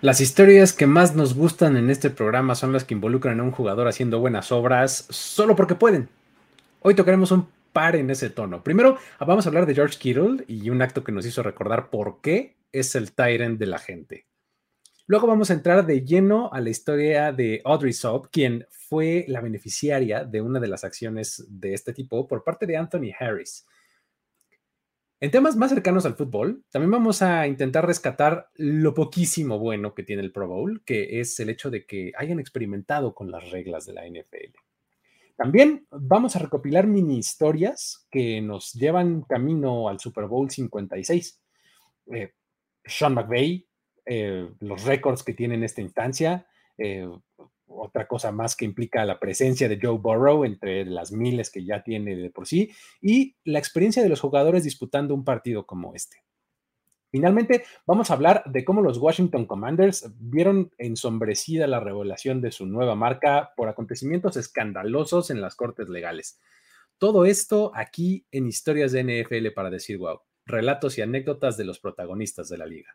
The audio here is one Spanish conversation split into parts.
Las historias que más nos gustan en este programa son las que involucran a un jugador haciendo buenas obras solo porque pueden. Hoy tocaremos un par en ese tono. Primero, vamos a hablar de George Kittle y un acto que nos hizo recordar por qué es el Tyrant de la gente. Luego vamos a entrar de lleno a la historia de Audrey Saub, quien fue la beneficiaria de una de las acciones de este tipo por parte de Anthony Harris. En temas más cercanos al fútbol, también vamos a intentar rescatar lo poquísimo bueno que tiene el Pro Bowl, que es el hecho de que hayan experimentado con las reglas de la NFL. También vamos a recopilar mini historias que nos llevan camino al Super Bowl 56. Eh, Sean McVay, eh, los récords que tiene en esta instancia, eh, otra cosa más que implica la presencia de Joe Burrow entre las miles que ya tiene de por sí y la experiencia de los jugadores disputando un partido como este. Finalmente, vamos a hablar de cómo los Washington Commanders vieron ensombrecida la revelación de su nueva marca por acontecimientos escandalosos en las cortes legales. Todo esto aquí en Historias de NFL para decir wow, relatos y anécdotas de los protagonistas de la liga.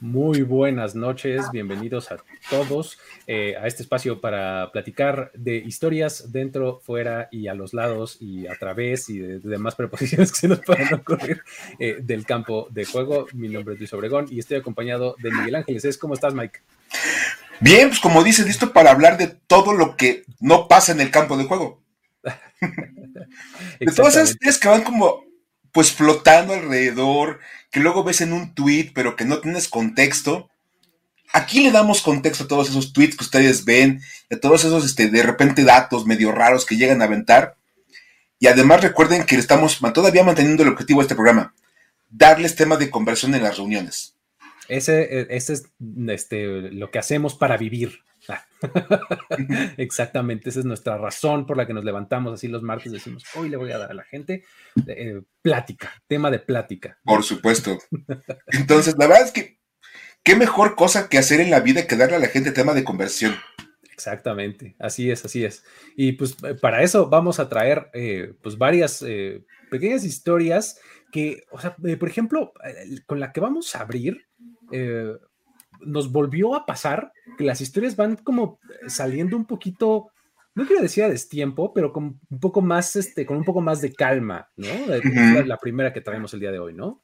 Muy buenas noches, bienvenidos a todos eh, a este espacio para platicar de historias dentro, fuera y a los lados y a través y de, demás preposiciones que se nos puedan ocurrir eh, del campo de juego. Mi nombre es Luis Obregón y estoy acompañado de Miguel Ángeles. ¿Cómo estás, Mike? Bien, pues como dices, listo para hablar de todo lo que no pasa en el campo de juego. de todas esas que van como pues flotando alrededor, que luego ves en un tweet, pero que no tienes contexto. Aquí le damos contexto a todos esos tweets que ustedes ven, a todos esos, este, de repente, datos medio raros que llegan a aventar. Y además recuerden que estamos todavía manteniendo el objetivo de este programa, darles tema de conversión en las reuniones. Ese, e, ese es este, lo que hacemos para vivir. Exactamente, esa es nuestra razón por la que nos levantamos así los martes. Decimos, hoy le voy a dar a la gente eh, plática, tema de plática. Por supuesto. Entonces, la verdad es que, ¿qué mejor cosa que hacer en la vida que darle a la gente tema de conversión? Exactamente, así es, así es. Y pues eh, para eso vamos a traer eh, pues varias pequeñas historias que, o sea, por ejemplo, con la que vamos a abrir, nos volvió a pasar que las historias van como saliendo un poquito, no quiero decir a destiempo, pero con un poco más, este, con un poco más de calma, ¿no? la, primera que traemos el día de hoy, ¿no?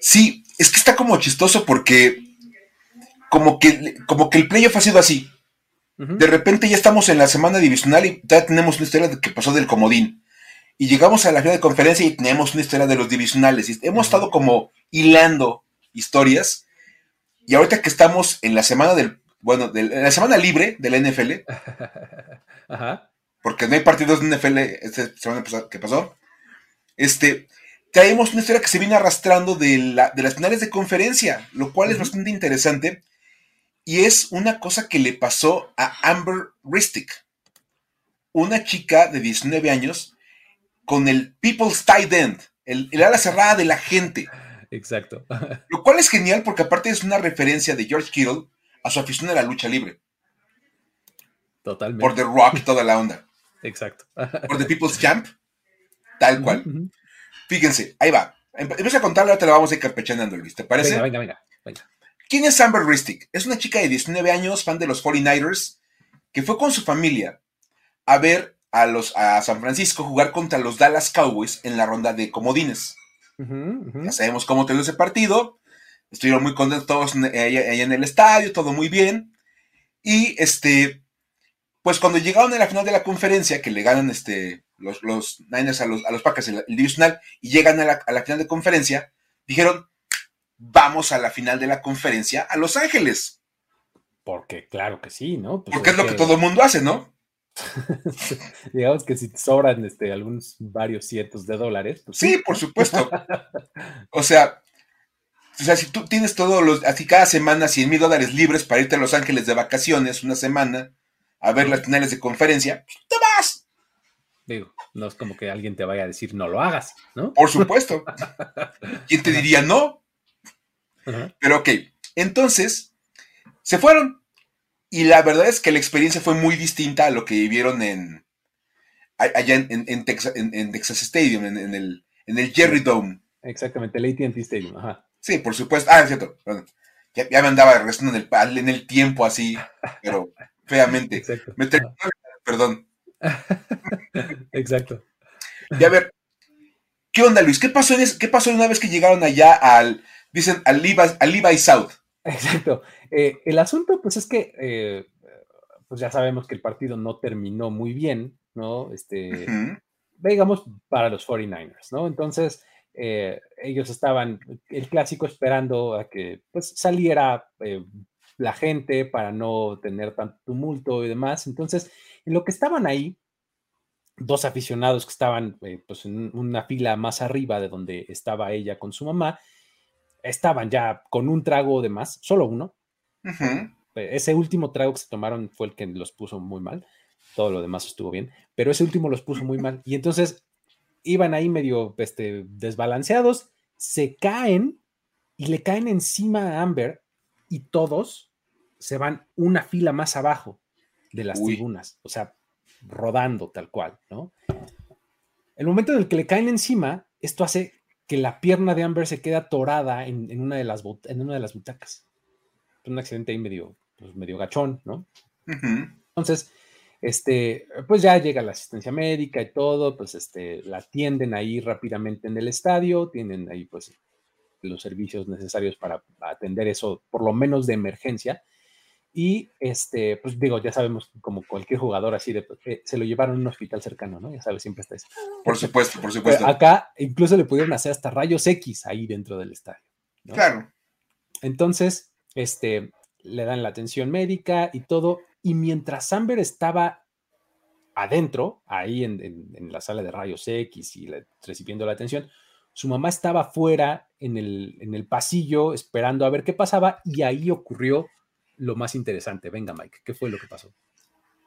Sí, es que está como chistoso porque como que, como que el playoff ha sido así. De repente ya estamos en la semana divisional y ya tenemos una historia de que pasó del comodín. Y llegamos a la final de conferencia y tenemos una historia de los divisionales. Y hemos estado como hilando historias y ahorita que estamos en la semana del, bueno, en la semana libre de la NFL, porque no hay partidos de NFL esta semana que pasó, este, traemos una historia que se viene arrastrando de, las finales de conferencia, lo cual es bastante interesante. Y es una cosa que le pasó a Amber Ristic, una chica de 19 años con el People's Tight End, el, el ala cerrada de la gente. Exacto. Lo cual es genial porque aparte es una referencia de George Kittle a su afición a la lucha libre. Totalmente. Por The Rock, toda la onda. Exacto. Por The People's Champ, tal cual. Fíjense, ahí va. Empieza a contarle, ahora te la vamos a ir carpechanando, Luis. ¿Te parece? Venga, venga, venga, ¿Quién es Amber Ristic? Es una chica de 19 años, fan de los 49ers, que fue con su familia a ver a, los, a San Francisco jugar contra los Dallas Cowboys en la ronda de comodines. Ya sabemos cómo terminó ese partido. Estuvieron muy contentos todos allá, en el estadio, todo muy bien. Y este, pues cuando llegaron a la final de la conferencia, que le ganan este, los, los Niners a los, a los Packers el, divisional y llegan a la, final de conferencia, dijeron, vamos a la final de la conferencia a Los Ángeles. Porque claro que sí, ¿no? Pues Porque es, lo que todo el mundo hace, ¿no? Digamos que si te sobran este, algunos varios cientos de dólares. Pues sí, por supuesto. o sea, o sea, si tú tienes todos los, así cada semana 100 mil dólares libres para irte a Los Ángeles de vacaciones una semana a ver las finales de conferencia, pues, te vas. Digo, no es como que alguien te vaya a decir no lo hagas, ¿no? Por supuesto. ¿Quién te diría no? Pero ok, entonces se fueron. Y la verdad es que la experiencia fue muy distinta a lo que vivieron en allá en, Texas, en Texas, Stadium, en, el, en el Jerry Dome. Exactamente, el ATT Stadium. Ajá. Sí, por supuesto. Ah, es cierto. Ya, me andaba restando en el, en el tiempo así, pero feamente. Exacto. Me perdón. Exacto. Y a ver, ¿qué onda, Luis? ¿Qué pasó, ¿Qué pasó una vez que llegaron allá al, dicen, al Levi, South? Exacto. Eh, el asunto, pues es que, eh, pues ya sabemos que el partido no terminó muy bien, ¿no? Este, digamos, para los 49ers, ¿no? Entonces, eh, ellos estaban, el clásico, esperando a que pues, saliera la gente para no tener tanto tumulto y demás. Entonces, en lo que estaban ahí, dos aficionados que estaban pues en una fila más arriba de donde estaba ella con su mamá, estaban ya con un trago de más, solo uno. Eh, ese último trago que se tomaron fue el que los puso muy mal, todo lo demás estuvo bien, pero ese último los puso muy mal. Y entonces iban ahí medio este, desbalanceados, se caen y le caen encima a Amber y todos se van una fila más abajo de las tribunas, o sea, rodando tal cual, ¿no? El momento en el que le caen encima, esto hace que la pierna de Amber se quede atorada en, una, de las, en una de las butacas. Un accidente ahí medio, pues, medio gachón, ¿no? Entonces, este, pues ya llega la asistencia médica y todo, pues este, la atienden ahí rápidamente en el estadio, tienen ahí pues los servicios necesarios para atender eso, por lo menos de emergencia. Y este, pues digo, ya sabemos, como cualquier jugador así, de, eh, se lo llevaron a un hospital cercano, ¿no? Ya sabes, siempre está eso. Por supuesto, por supuesto. Acá incluso le pudieron hacer hasta rayos X ahí dentro del estadio. Claro. Entonces, este, le dan la atención médica y todo. Y mientras Amber estaba adentro, ahí en, la sala de rayos X y recibiendo la atención, su mamá estaba fuera en el, en el pasillo esperando a ver qué pasaba y ahí ocurrió lo más interesante. Venga, Mike, ¿qué fue lo que pasó?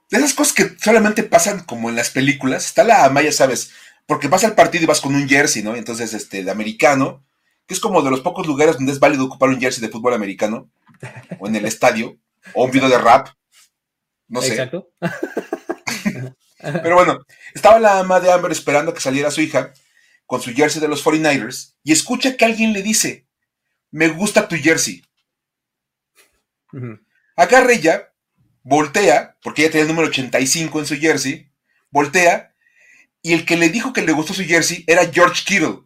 De esas cosas que solamente pasan como en las películas, está la Maya, ¿sabes? Porque vas al partido y vas con un jersey, ¿no? Entonces, este, de americano, que es como de los pocos lugares donde es válido ocupar un jersey de fútbol americano, o en el estadio, o un video de rap, no sé. Exacto. Pero bueno, estaba la ama de Amber esperando a que saliera su hija con su jersey de los 49ers y escucha que alguien le dice, me gusta tu jersey. Agarra ella, voltea, porque ella tenía el número 85 en su jersey, voltea, y el que le dijo que le gustó su jersey era George Kittle.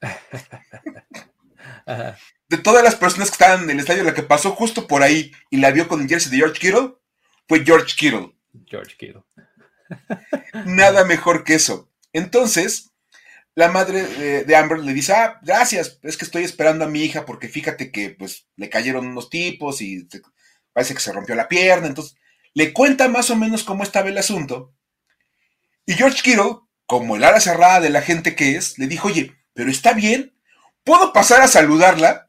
de todas las personas que estaban en el estadio, la que pasó justo por ahí y la vio con el jersey de George Kittle, fue George Kittle. George Kittle. Nada mejor que eso. Entonces, la madre de, Amber le dice, ah, gracias, es que estoy esperando a mi hija porque fíjate que pues le cayeron unos tipos y parece que se rompió la pierna, entonces le cuenta más o menos cómo estaba el asunto. Y George Kittle, como el ala cerrada de la gente que es, le dijo, oye, pero está bien, ¿puedo pasar a saludarla?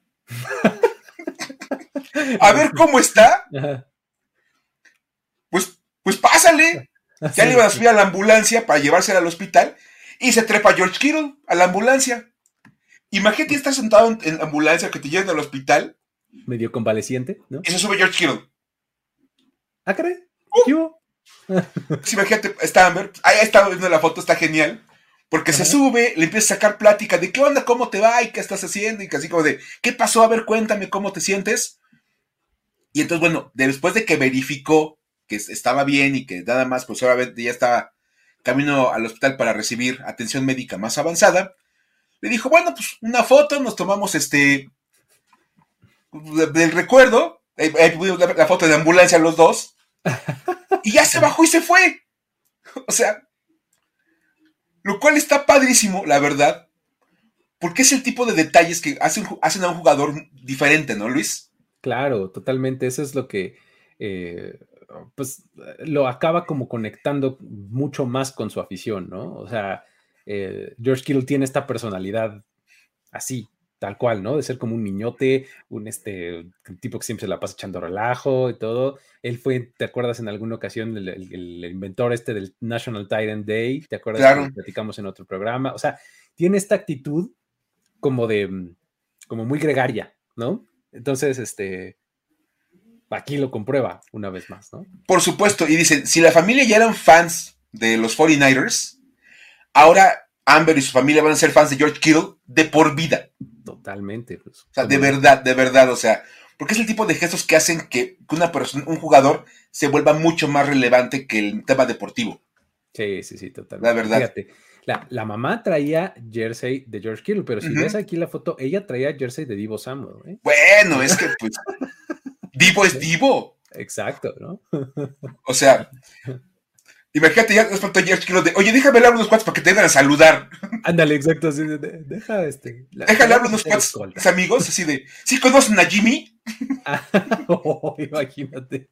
a ver cómo está. Pues, pues pásale. Ya le iban a subir a la ambulancia para llevársela al hospital y se trepa George Kittle a la ambulancia. Imagínate estar sentado en, la ambulancia que te lleven al hospital. Medio convaleciente, ¿no? Y se sube George Kittle. ¿Ah, caray? Uh. pues imagínate, está Amber, ahí está viendo la foto, está genial. Porque se sube, le empieza a sacar plática de qué onda, cómo te va y qué estás haciendo. Y casi como de, ¿qué pasó? A ver, cuéntame cómo te sientes. Y entonces, bueno, después de que verificó que estaba bien y que nada más, pues obviamente ya estaba camino al hospital para recibir atención médica más avanzada, le dijo, bueno, pues una foto, nos tomamos este del recuerdo, la foto de ambulancia los dos, y ya se bajó y se fue. O sea, lo cual está padrísimo, la verdad, porque es el tipo de detalles que hacen, hacen a un jugador diferente, ¿no, Luis? Claro, totalmente. Eso es lo que eh, pues lo acaba como conectando mucho más con su afición, ¿no? O sea, eh, George Kittle tiene esta personalidad así, tal cual, ¿no? De ser como un niñote, un este tipo que siempre se la pasa echando relajo y todo. Él fue, ¿te acuerdas en alguna ocasión el, inventor este del National Titan Day? ¿Te acuerdas claro. que platicamos en otro programa? O sea, tiene esta actitud como de, como muy gregaria, ¿no? Entonces, este, aquí lo comprueba una vez más, ¿no? Por supuesto, y dice, si la familia ya eran fans de los 49ers, ahora Amber y su familia van a ser fans de George Kittle de por vida. Totalmente. Pues, o sea, de verdad, de verdad, o sea, porque es el tipo de gestos que hacen que una persona, un jugador se vuelva mucho más relevante que el tema deportivo. Sí, sí, sí, totalmente. La verdad. Fíjate, la, mamá traía jersey de George Kittle, pero si ves aquí la foto, ella traía jersey de Divo Samuel. ¿eh? Bueno, es que pues Divo es Divo. Exacto, ¿no? o sea, imagínate ya nos faltó George Kittle de, oye, déjame hablar unos cuates para que te vengan a saludar. Ándale, exacto, así de, deja este. déjale hablar unos cuates amigos, así de, ¿sí conocen a Jimmy? oh, imagínate.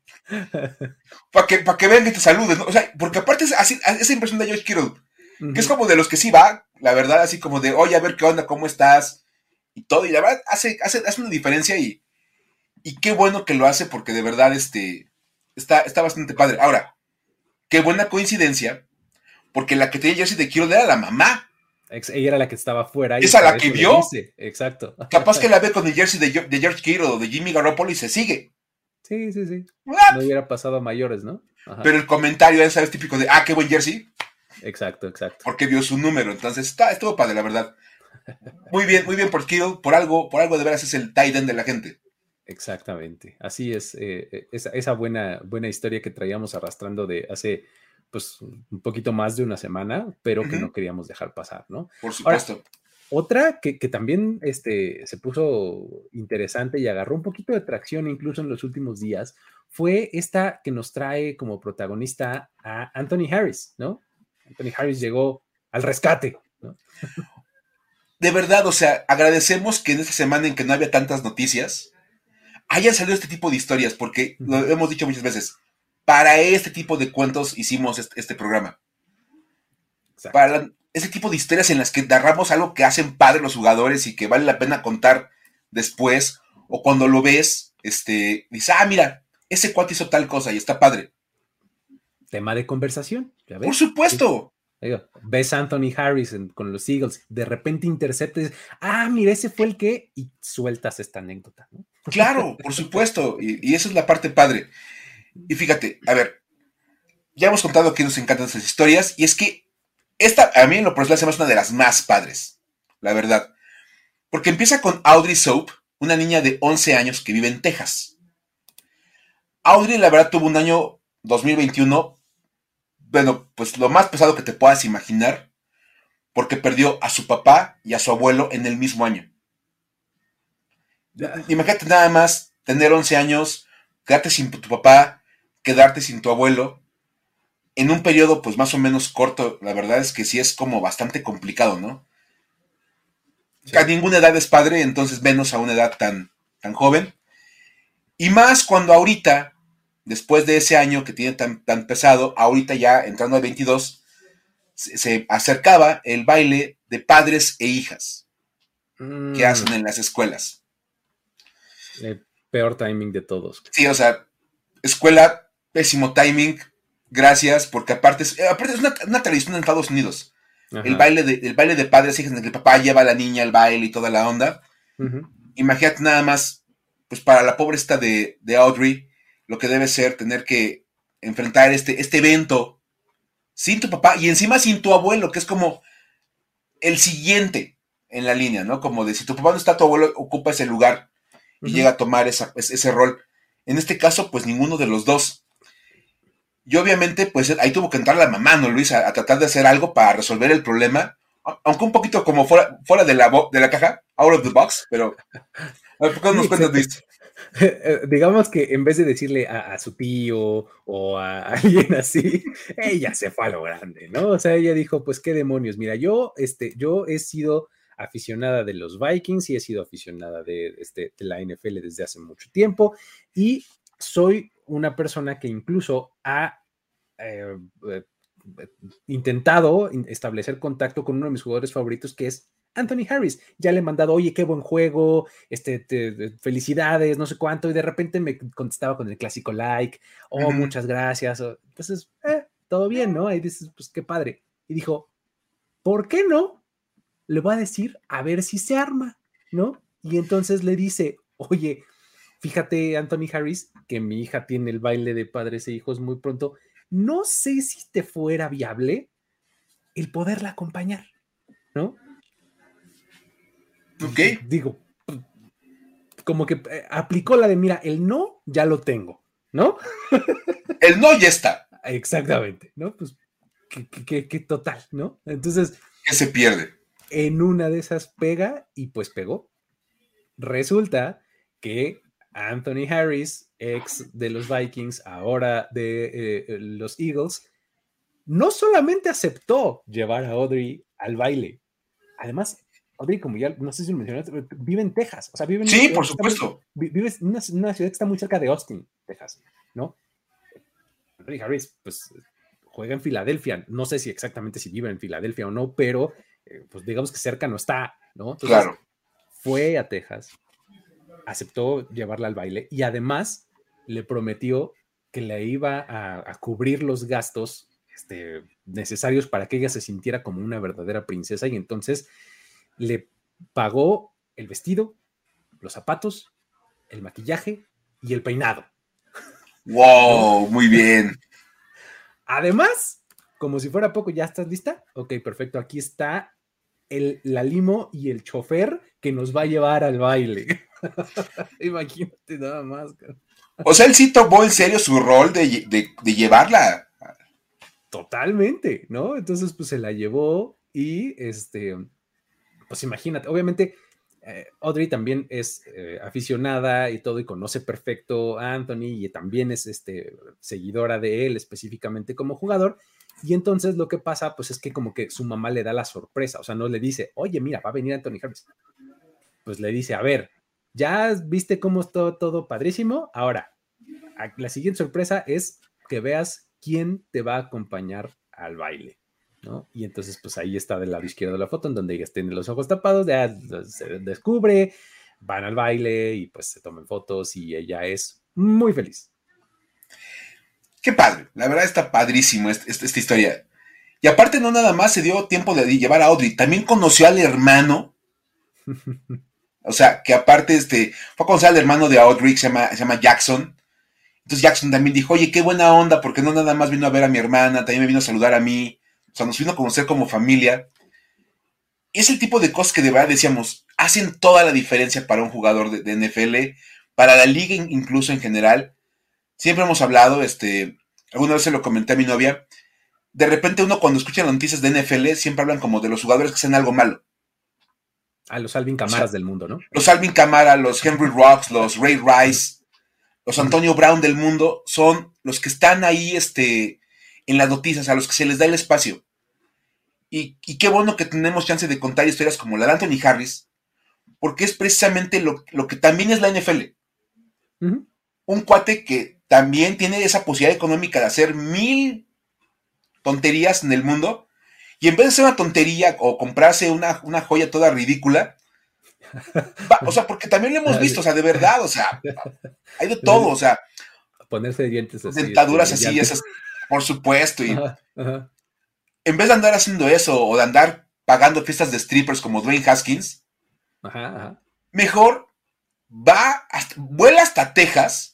Para que, para que vean y te saluden, ¿no? O sea, porque aparte es así, esa impresión de George Kittle que es como de los que sí va, la verdad, así como de, oye, a ver qué onda, cómo estás, y todo, y la verdad hace, hace, hace una diferencia y, y qué bueno que lo hace porque de verdad este, está, está bastante padre. Ahora, qué buena coincidencia, porque la que tenía jersey de Kiro era la mamá. Ella era la que estaba afuera. Esa la que vio. Exacto. Capaz que la ve con el jersey de, de George Kittle o de Jimmy Garoppolo y se sigue. Sí, sí, sí. No hubiera pasado a mayores, ¿no? Pero el comentario es típico de, ah, qué buen jersey. Exacto, exacto. Porque vio su número. Entonces, está, estuvo padre, la verdad. Muy bien, muy bien por Kittle. Por algo, por algo de veras es el tight end de la gente. Exactamente. Así es. Eh, eh, esa, buena, buena historia que traíamos arrastrando de hace pues un poquito más de una semana, pero que no queríamos dejar pasar, ¿no? Por supuesto. otra que, también este, se puso interesante y agarró un poquito de tracción incluso en los últimos días fue esta que nos trae como protagonista a Anthony Harris, ¿no? Anthony Harris llegó al rescate. De verdad, o sea, agradecemos que en esta semana en que no había tantas noticias, hayan salido este tipo de historias, porque lo hemos dicho muchas veces, para este tipo de cuentos hicimos este, programa. Para ese tipo de historias en las que narramos algo que hacen padre los jugadores y que vale la pena contar después, o cuando lo ves, este, dices, ah, mira, ese cuate hizo tal cosa y está padre tema de conversación. Por supuesto. ves a Anthony Harris con los Eagles, de repente interceptes, ah, mira, ese fue el que, y sueltas esta anécdota. Claro, por supuesto, y, y, esa es la parte padre. Y fíjate, a ver, ya hemos contado que nos encantan esas historias, y es que esta, a mí en lo personal, se me una de las más padres, la verdad. Porque empieza con Audrey Soap, una niña de 11 años que vive en Texas. Audrey, la verdad, tuvo un año 2021 bueno, pues lo más pesado que te puedas imaginar, porque perdió a su papá y a su abuelo en el mismo año. Imagínate nada más tener 11 años, quedarte sin tu papá, quedarte sin tu abuelo, en un periodo pues más o menos corto, la verdad es que sí es como bastante complicado, ¿no? A ninguna edad es padre, entonces menos a una edad tan, tan joven. Y más cuando ahorita después de ese año que tiene tan, tan pesado, ahorita ya entrando al 22, se, acercaba el baile de padres e hijas que mm. hacen en las escuelas. El peor timing de todos. Sí, o sea, escuela, pésimo timing, gracias, porque aparte es, aparte es una, tradición en Estados Unidos. El baile, de, baile de padres hijas en el que el papá lleva a la niña al baile y toda la onda. Imagínate nada más, pues para la pobre esta de, de Audrey, lo que debe ser tener que enfrentar este, este evento sin tu papá y encima sin tu abuelo, que es como el siguiente en la línea, ¿no? Como de si tu papá no está, tu abuelo ocupa ese lugar y llega a tomar ese, rol. En este caso, pues ninguno de los dos. Y obviamente, pues ahí tuvo que entrar la mamá, ¿no, Luis? A, tratar de hacer algo para resolver el problema, aunque un poquito como fuera, fuera de, la de la caja, out of the box, pero... ¿Por qué nos cuentas, Luis? Eh, digamos que en vez de decirle a, su tío o a alguien así, ella se fue a lo grande, ¿no? O sea, ella dijo, pues qué demonios, mira, yo, este, yo he sido aficionada de los Vikings y he sido aficionada de, este, de la NFL desde hace mucho tiempo y soy una persona que incluso ha eh, eh, intentado establecer contacto con uno de mis jugadores favoritos que es Anthony Harris. Ya le he mandado, oye, qué buen juego, este, felicidades, no sé cuánto, y de repente me contestaba con el clásico like, oh, muchas gracias. Entonces, eh, todo bien, ¿no? Ahí dices, pues qué padre. Y dijo, ¿por qué no? Le voy a decir, a ver si se arma, ¿no? Y entonces le dice, oye, fíjate, Anthony Harris, que mi hija tiene el baile de padres e hijos muy pronto. No sé si te fuera viable el poderla acompañar, ¿no? Ok. Digo, como que eh, aplicó la de, mira, el no ya lo tengo, ¿no? El no ya está. Exactamente, ¿no? Pues que, total, ¿no? Entonces... Que se pierde. En una de esas pega y pues pegó. Resulta que Anthony Harris, ex de los Vikings, ahora de eh, los Eagles, no solamente aceptó llevar a Audrey al baile, además, Audrey, como ya no sé si lo mencionaste, vive en Texas. O sea, vive en sí, por supuesto. vive en una, ciudad que está muy cerca de Austin, Texas, ¿no? Anthony Harris, pues juega en Filadelfia. No sé si exactamente si vive en Filadelfia o no, pero eh, pues digamos que cerca no está, ¿no? claro. Fue a Texas, aceptó llevarla al baile y además le prometió que le iba a cubrir los gastos este, necesarios para que ella se sintiera como una verdadera princesa y entonces le pagó el vestido, los zapatos, el maquillaje y el peinado. ¡Wow! Muy bien. Además, como si fuera poco, ¿ya estás lista? Ok, perfecto. Aquí está el, la limo y el chofer que nos va a llevar al baile. Imagínate nada más. O sea, él sí tomó en serio su rol de, de llevarla Totalmente, ¿no? Entonces, pues se la llevó y, este, pues imagínate, obviamente, eh, Audrey también es eh, aficionada y todo y conoce perfecto a Anthony y también es este, seguidora de él específicamente como jugador. Y entonces lo que pasa, pues es que como que su mamá le da la sorpresa, o sea, no le dice, oye, mira, va a venir Anthony Harris. Pues le dice, a ver, ya viste cómo está todo padrísimo, ahora, la siguiente sorpresa es que veas quién te va a acompañar al baile. ¿no? Y entonces, pues ahí está del lado izquierdo de la foto, en donde ella tiene los ojos tapados, ya se descubre, van al baile y pues se toman fotos y ella es muy feliz. Qué padre, la verdad está padrísimo esta, esta historia. Y aparte no nada más se dio tiempo de llevar a Audrey, también conoció al hermano. O sea, que aparte este, fue a conocer al hermano de Audrey, se llama, se llama Jackson. Entonces Jackson también dijo, oye, qué buena onda, porque no nada más vino a ver a mi hermana, también me vino a saludar a mí, o sea, nos vino a conocer como familia. Es el tipo de cosas que de verdad decíamos, hacen toda la diferencia para un jugador de, NFL, para la liga incluso en general. Siempre hemos hablado, este, alguna vez se lo comenté a mi novia, de repente uno cuando escucha las noticias de NFL siempre hablan como de los jugadores que hacen algo malo. A los Alvin Camaras del mundo, ¿no? Los Alvin Camara, los Henry Rocks, los Ray Rice, los Antonio Brown del mundo son los que están ahí este, en las noticias, a los que se les da el espacio. Y, qué bueno que tenemos chance de contar historias como la de Anthony Harris, porque es precisamente lo, que también es la NFL. Un cuate que también tiene esa posibilidad económica de hacer mil tonterías en el mundo, y en vez de hacer una tontería o comprarse una, una joya toda ridícula, o sea, porque también lo hemos visto, o sea, de verdad, o sea, hay de todo, o sea. Ponerse dientes así. Dentaduras este, así, esas, por supuesto. Y En vez de andar haciendo eso o de andar pagando fiestas de strippers como Dwayne Haskins, mejor va, vuela hasta Texas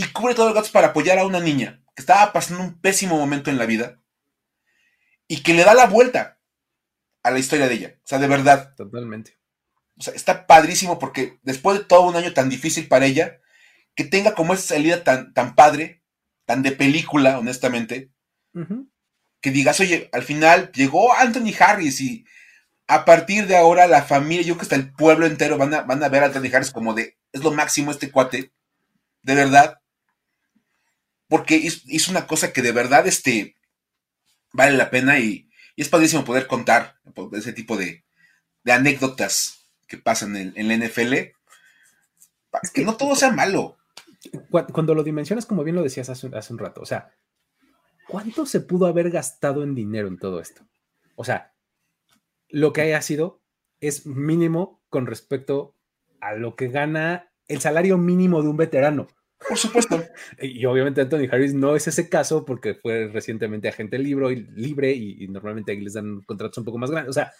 y cubre todos los gatos para apoyar a una niña que estaba pasando un pésimo momento en la vida y que le da la vuelta a la historia de ella. O sea, de verdad. Totalmente. O sea, está padrísimo porque después de todo un año tan difícil para ella, que tenga como esa salida tan, tan padre, tan de película, honestamente, que digas, oye, al final llegó Anthony Harris y a partir de ahora la familia, yo creo que hasta el pueblo entero van a, van a ver a Anthony Harris como de, es lo máximo este cuate, de verdad, porque hizo, una cosa que de verdad este, vale la pena y, y es padrísimo poder contar ese tipo de, de anécdotas que pasan en, en la NFL, es que no todo sea malo. Cuando lo dimensionas, como bien lo decías hace, un rato, o sea, ¿cuánto se pudo haber gastado en dinero en todo esto? O sea, lo que haya sido, es mínimo con respecto a lo que gana el salario mínimo de un veterano. Por supuesto. y obviamente Anthony Harris no es ese caso porque fue recientemente agente libre, libre y, normalmente ahí les dan contratos un poco más grandes. O sea,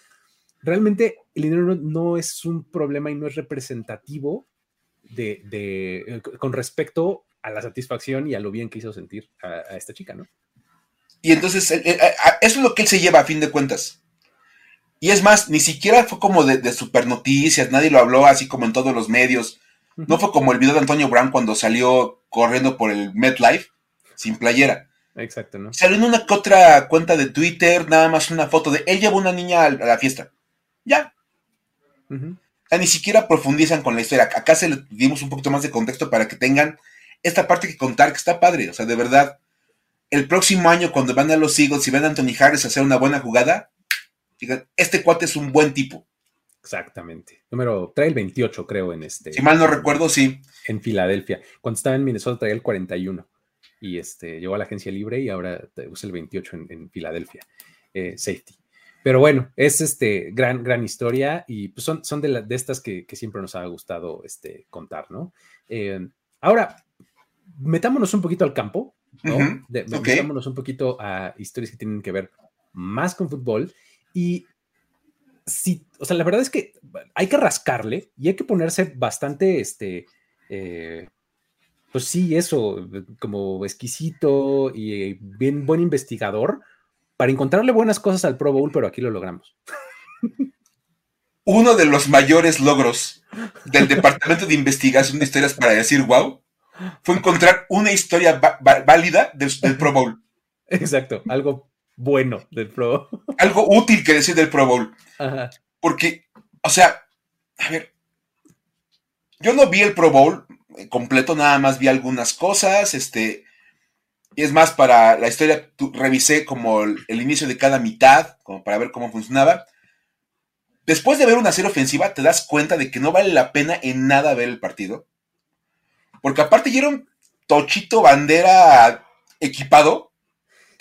realmente el dinero no, es un problema y no es representativo de, eh, con respecto a la satisfacción y a lo bien que hizo sentir a, esta chica, ¿no? Y entonces, eh, eh, eso es lo que él se lleva a fin de cuentas. Y es más, ni siquiera fue como de, de super noticias, nadie lo habló así como en todos los medios. No fue como el video de Antonio Brown cuando salió corriendo por el MetLife sin playera. Exacto, ¿no? Salió en una otra cuenta de Twitter, nada más una foto de él llevó una niña a la fiesta. Ya. ni siquiera profundizan con la historia. Acá se le dimos un poquito más de contexto para que tengan esta parte que contar que está padre. O sea, de verdad, el próximo año cuando van a los Eagles y ven a Anthony Harris a hacer una buena jugada, este cuate es un buen tipo. Exactamente. Número, trae el 28, creo, en este. Si mal no recuerdo, sí. En Filadelfia. Cuando estaba en Minnesota traía el 41. Y este, llegó a la agencia libre y ahora usa el 28 en, Filadelfia. Eh, safety. Pero bueno, es este gran, gran historia y pues son, son de, de estas que, siempre nos ha gustado este, contar, ¿no? Eh, ahora, metámonos un poquito al campo, ¿no? Metámonos un poquito a historias que tienen que ver más con fútbol y sí, o sea, la verdad es que hay que rascarle y hay que ponerse bastante, este, eh, pues sí, eso, como exquisito y bien buen investigador para encontrarle buenas cosas al Pro Bowl, pero aquí lo logramos. Uno de los mayores logros del Departamento de Investigación de Historias para decir wow fue encontrar una historia válida del, Pro Bowl. Exacto, algo bueno del Pro Bowl. Algo útil que decir del Pro Bowl. Porque, o sea, a ver, yo no vi el Pro Bowl completo, nada más vi algunas cosas, este, y es más, para la historia revisé como el, inicio de cada mitad, como para ver cómo funcionaba. Después de ver una serie ofensiva, te das cuenta de que no vale la pena en nada ver el partido. Porque aparte ya era un tochito bandera equipado.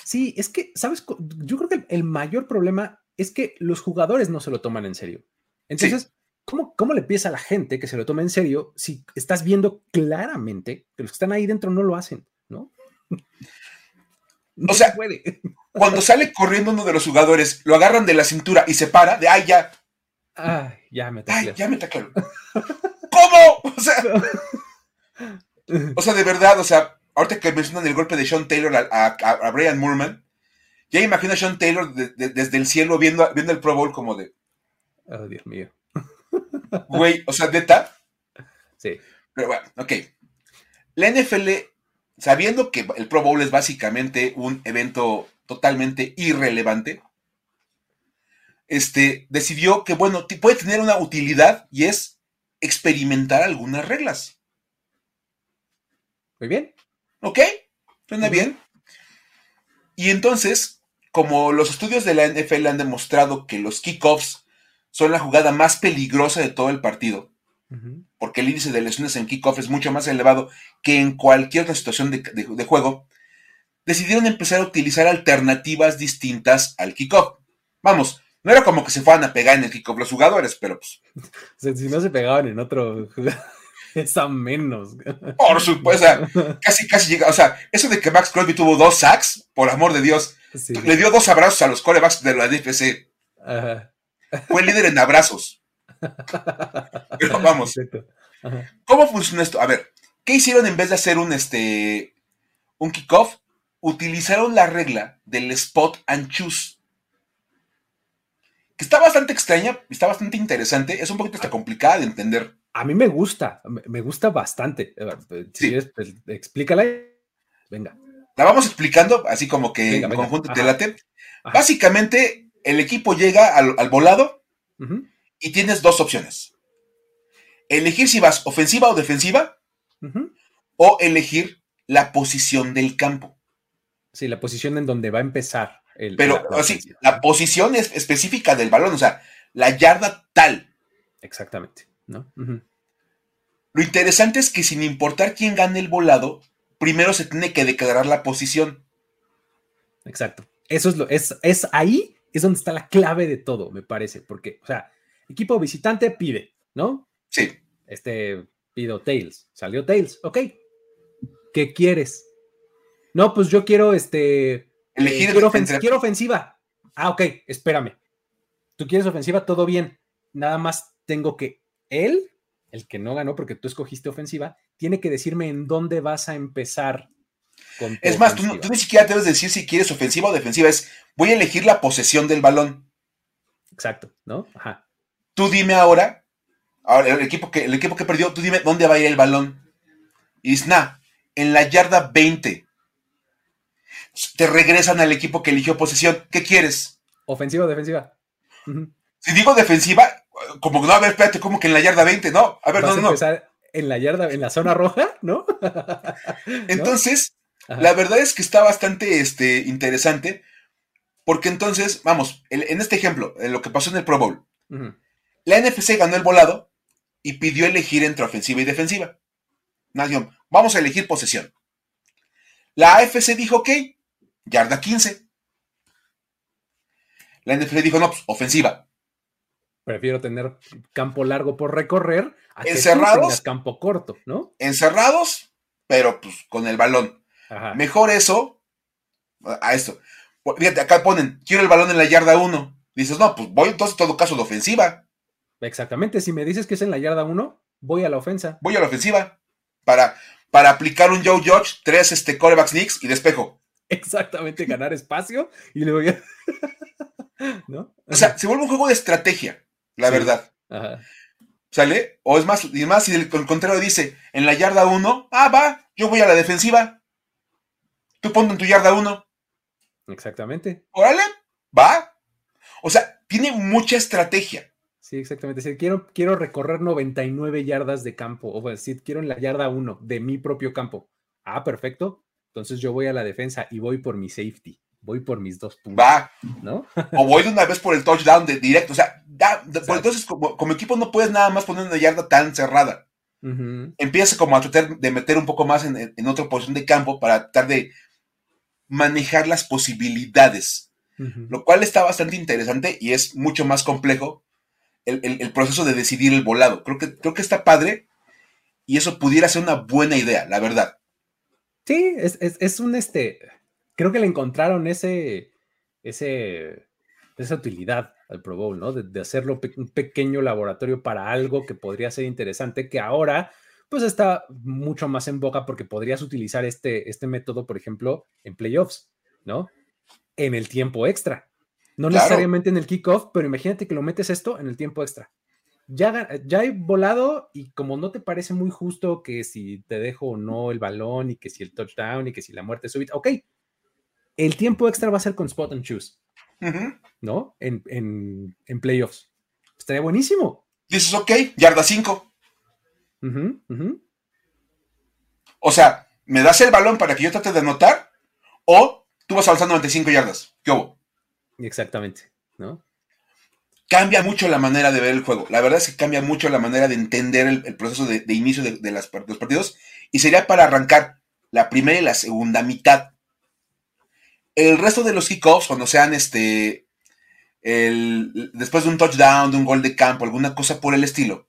Sí, es que, ¿sabes? Yo creo que el mayor problema es que los jugadores no se lo toman en serio. Entonces, ¿cómo, ¿cómo, le pides a la gente que se lo tome en serio si estás viendo claramente que los que están ahí dentro no lo hacen, ¿no? o sea, cuando sale corriendo uno de los jugadores, lo agarran de la cintura y se para, de ay, ya. Ay, ya me Ay, ya me claro. ¿Cómo? O sea, o sea, de verdad, o sea, ahorita que mencionan el golpe de Sean Taylor a, Brian Moorman, ya imagino a Sean Taylor desde el cielo viendo, viendo el Pro Bowl como de. Oh, Dios mío. Güey, o sea, neta. Sí. Pero bueno, ok. La NFL sabiendo que el Pro Bowl es básicamente un evento totalmente irrelevante, este, decidió que, bueno, puede tener una utilidad y es experimentar algunas reglas. Muy bien. ¿Ok? Suena bien. Y entonces, como los estudios de la NFL han demostrado que los kickoffs son la jugada más peligrosa de todo el partido, porque el índice de lesiones en kickoff es mucho más elevado que en cualquier otra situación de, juego, decidieron empezar a utilizar alternativas distintas al kickoff. Vamos, no era como que se fueran a pegar en el kickoff los jugadores, pero pues. si no se pegaban en otro es a menos. Por supuesto, casi, casi llega. O sea, eso de que Max Crosby tuvo dos sacks, por amor de Dios, le dio dos abrazos a los corebacks de la DFC. Fue líder en abrazos. Pero vamos. ¿Cómo funciona esto? A ver, ¿qué hicieron en vez de hacer un, este, un kickoff? Utilizaron la regla del spot and choose. Que está bastante extraña, está bastante interesante, es un poquito hasta complicada de entender. A mí me gusta, me gusta bastante. Si pues, explícala. Venga. La vamos explicando, así como que en conjunto te late. Básicamente, el equipo llega al, volado y tienes dos opciones. Elegir si vas ofensiva o defensiva o elegir la posición del campo. Sí, la posición en donde va a empezar. El, Pero la, así, la posición es específica del balón, o sea, la yarda tal. Exactamente, ¿no? Lo interesante es que sin importar quién gane el volado, primero se tiene que declarar la posición. Exacto. Eso es lo, es, es ahí, es donde está la clave de todo, me parece, porque, o sea, equipo visitante pide, ¿no? Sí. Este, pido Tails. Salió Tails. Ok. ¿Qué quieres? No, pues yo quiero este. eh, Elegir quiero, ofen- entre- quiero ofensiva. Ah, ok, espérame. Tú quieres ofensiva, todo bien. Nada más tengo que él, el que no ganó porque tú escogiste ofensiva, tiene que decirme en dónde vas a empezar con tu Es más, tú, ni siquiera debes decir si quieres ofensiva o defensiva. Es, voy a elegir la posesión del balón. Exacto, ¿no? Ajá. Tú dime ahora, ahora el equipo que, el equipo que perdió, tú dime dónde va a ir el balón. Nah, en la yarda 20. Te regresan al equipo que eligió posesión. ¿Qué quieres? Ofensiva o defensiva. Si digo defensiva, como que no, a ver, espérate, como que en la yarda 20, no. A ver, Vas no, a no, no. empezar en la yarda, en la zona roja, ¿no? Entonces, la verdad es que está bastante este, interesante, porque entonces, vamos, en este ejemplo, en lo que pasó en el Pro Bowl, la NFC ganó el volado y pidió elegir entre ofensiva y defensiva. Nación, vamos a elegir posesión. La AFC dijo, ok, yarda 15. La NFL dijo, no, pues ofensiva. Prefiero tener campo largo por recorrer a que Encerrados. tengas campo corto, ¿no? Encerrados, pero pues con el balón. Ajá. Mejor eso a esto. Fíjate, acá ponen, quiero el balón en la yarda 1. Dices, no, pues voy entonces en todo caso de ofensiva. Exactamente. Si me dices que es en la yarda 1, voy a la ofensa. Voy a la ofensiva. Para, para aplicar un Joe Judge, tres este, corebacks Knicks y despejo. Exactamente, ganar espacio y luego ya. ¿No? O sea, se vuelve un juego de estrategia, la Sí. verdad. Ajá. ¿Sale? O es más, y más si el, el contrario dice, en la yarda 1, ah, va, yo voy a la defensiva. Tú ponte en tu yarda 1. Exactamente. Órale, va. O sea, tiene mucha estrategia. Sí, exactamente. Si quiero, quiero recorrer 99 yardas de campo, o decir, quiero en la yarda 1 de mi propio campo. Ah, perfecto. Entonces yo voy a la defensa y voy por mi safety. Voy por mis dos puntos, Va. ¿no? O voy de una vez por el touchdown de directo. O sea, da- de- Exacto. entonces como, como equipo no puedes nada más poner una yarda tan cerrada. Ujú. Empieza como a tratar de meter un poco más en, en- otra posición de campo para tratar de manejar las posibilidades. Lo cual está bastante interesante y es mucho más complejo el, el- el proceso de decidir el volado. Creo que, creo que está padre y eso pudiera ser una buena idea, la verdad. Sí, es, es- es un este. Creo que le encontraron ese. ese esa utilidad al Pro Bowl, ¿no? De, de hacerlo pe- un pequeño laboratorio para algo que podría ser interesante, que ahora pues está mucho más en boca porque podrías utilizar este, este método, por ejemplo, en playoffs, ¿no? En el tiempo extra. No Claro. necesariamente en el kickoff, pero imagínate que lo metes esto en el tiempo extra. Ya, ya he volado y como no te parece muy justo que si te dejo o no el balón y que si el touchdown y que si la muerte súbita, ok, el tiempo extra va a ser con spot and choose. ¿no? En, en, en playoffs. Estaría buenísimo. Dices, ok, yarda 5. Ujú, ujú. O sea, ¿me das el balón para que yo trate de anotar? ¿O tú vas avanzando 95 yardas? ¿Qué hubo? Exactamente, ¿no? Cambia mucho la manera de ver el juego. La verdad es que cambia mucho la manera de entender el, el proceso de, de inicio de, de las par- de los partidos. Y sería para arrancar la primera y la segunda mitad. El resto de los kickoffs, cuando sean este. el- después de un touchdown, de un gol de campo, alguna cosa por el estilo,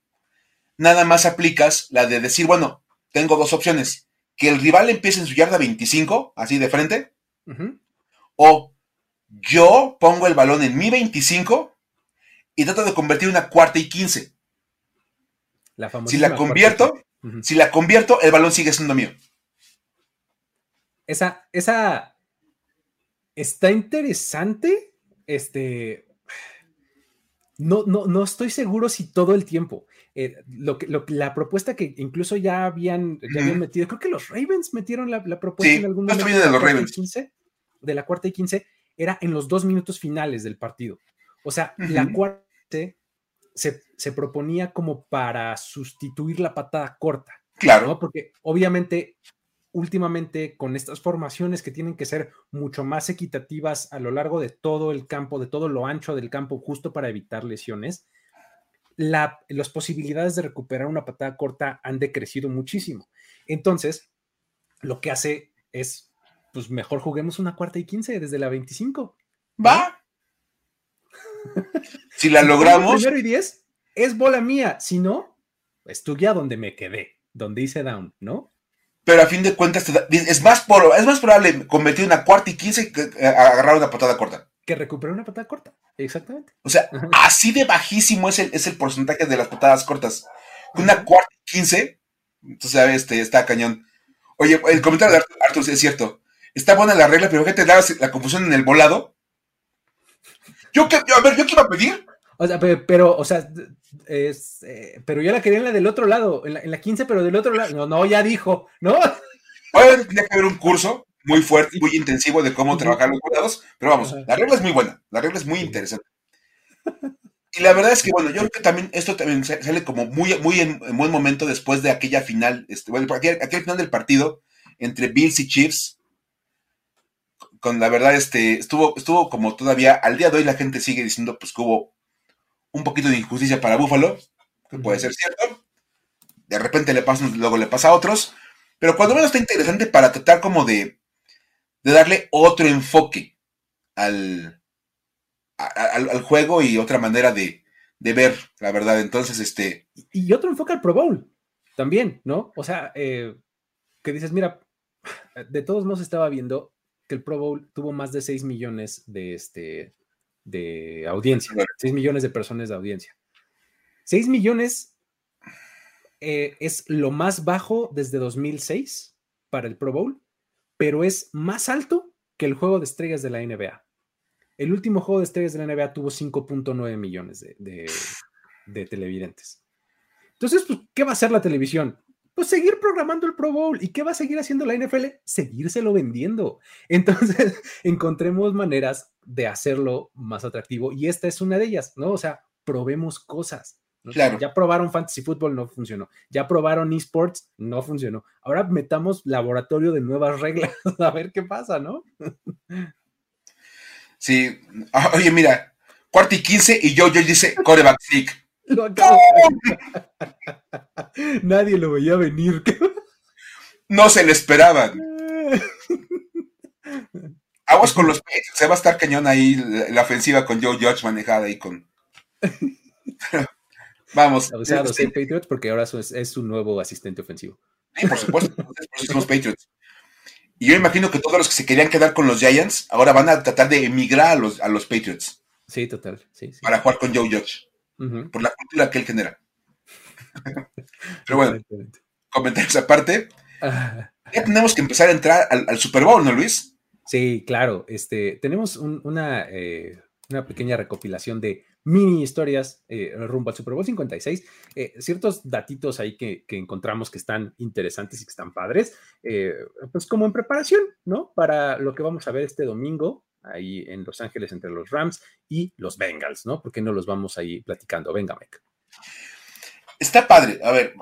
nada más aplicas la de decir, bueno, tengo dos opciones. Que el rival empiece en su yarda 25, así de frente, o yo pongo el balón en mi 25 y trato de convertir una cuarta y 15. La Si la convierto, si la convierto, el balón sigue siendo mío. Esa, esa está interesante. Este. No, no, no estoy seguro si todo el tiempo. Eh, lo que, lo la propuesta que incluso ya habían, ya habían metido, creo que los Ravens metieron la, la propuesta Sí, en algún momento. de los Ravens. 15, de la cuarta y 15, era en los dos minutos finales del partido. O sea, la cuarta se, se proponía como para sustituir la patada corta. Claro. ¿no? Porque obviamente, últimamente, con estas formaciones que tienen que ser mucho más equitativas a lo largo de todo el campo, de todo lo ancho del campo, justo para evitar lesiones, la, las posibilidades de recuperar una patada corta han decrecido muchísimo. Entonces, lo que hace es, pues mejor juguemos una cuarta y quince desde la 25. Va. Si la logramos, Primero y 10, es bola mía. Si no, es tu guía donde me quedé, donde hice down, ¿no? Pero a fin de cuentas, es, más es más probable convertir una cuarta y quince que agarrar una patada corta. Que recuperar una patada corta, exactamente. O sea, así de bajísimo es el, es el porcentaje de las patadas cortas. Una cuarta y quince, entonces, este, está cañón. Oye, el comentario de Arthur es cierto. Está buena la regla, pero ¿qué te da la confusión en el volado? Yo, que, a ver, ¿yo qué iba a pedir? O sea, pero, o sea, es, eh, pero yo la quería en la del otro lado, en la, 15, pero del otro lado. No, no, ya dijo, ¿no? Obviamente tenía que haber un curso muy fuerte, muy intensivo de cómo trabajar los volados, pero vamos, la regla es muy buena, la regla es muy interesante. Y la verdad es que, bueno, yo creo que también esto también sale como muy, muy en, buen momento después de aquella final, este, bueno, aquel, aquel final del partido entre Bills y Chiefs, con la verdad, este, estuvo, estuvo como todavía, al día de hoy la gente sigue diciendo pues que hubo un poquito de injusticia para Buffalo, que puede ser cierto. De repente le pasa, luego le pasa a otros. Pero cuando menos está interesante para tratar como de, de darle otro enfoque al, al, juego y otra manera de, de, ver, la verdad. Entonces, este. Y otro enfoque al Pro Bowl también, ¿no? O sea, eh, que dices, mira, de todos modos estaba viendo que el Pro Bowl tuvo más de 6 millones de, este, de audiencia, 6 millones de personas de audiencia. 6 millones eh, es lo más bajo desde 2006 para el Pro Bowl, pero es más alto que el juego de estrellas de la NBA. El último juego de estrellas de la NBA tuvo 5.9 millones de, televidentes. Entonces, pues, ¿qué va a hacer la televisión? Pues seguir programando el Pro Bowl. ¿Y qué va a seguir haciendo la NFL? Seguírselo vendiendo. Entonces, encontremos maneras de hacerlo más atractivo y esta es una de ellas, ¿no? O sea, probemos cosas. Claro. Ya probaron Fantasy Football, no funcionó. Ya probaron esports, no funcionó. Ahora metamos laboratorio de nuevas reglas, a ver qué pasa, ¿no? Sí. Ah, oye, mira, cuarto y quince y yo, yo dice coreback Nadie lo veía venir. no se le esperaban. Aguas con los Patriots, se va a estar cañón ahí la, ofensiva con Joe Judge manejada ahí con. Vamos. Abusados este, Patriots porque ahora es, es, su nuevo asistente ofensivo. Sí, por supuesto, por eso somos Patriots. Y yo imagino que todos los que se querían quedar con los Giants ahora van a tratar de emigrar a los, a los Patriots. Sí, total. Sí, Para jugar con Joe Judge. Por la cultura que él genera. Pero bueno, comentarios aparte. Ah. Ya tenemos que empezar a entrar al, al Super Bowl, ¿no, Luis? Sí, claro. Este, tenemos una, eh, una, pequeña recopilación de mini historias eh, rumbo al Super Bowl 56. Eh, ciertos datitos ahí que, encontramos que están interesantes y que están padres, pues como en preparación, ¿no? Para lo que vamos a ver este domingo ahí en Los Ángeles entre los Rams y los Bengals, ¿no? Porque no los vamos ahí platicando. Venga, Mike. Está padre. A ver,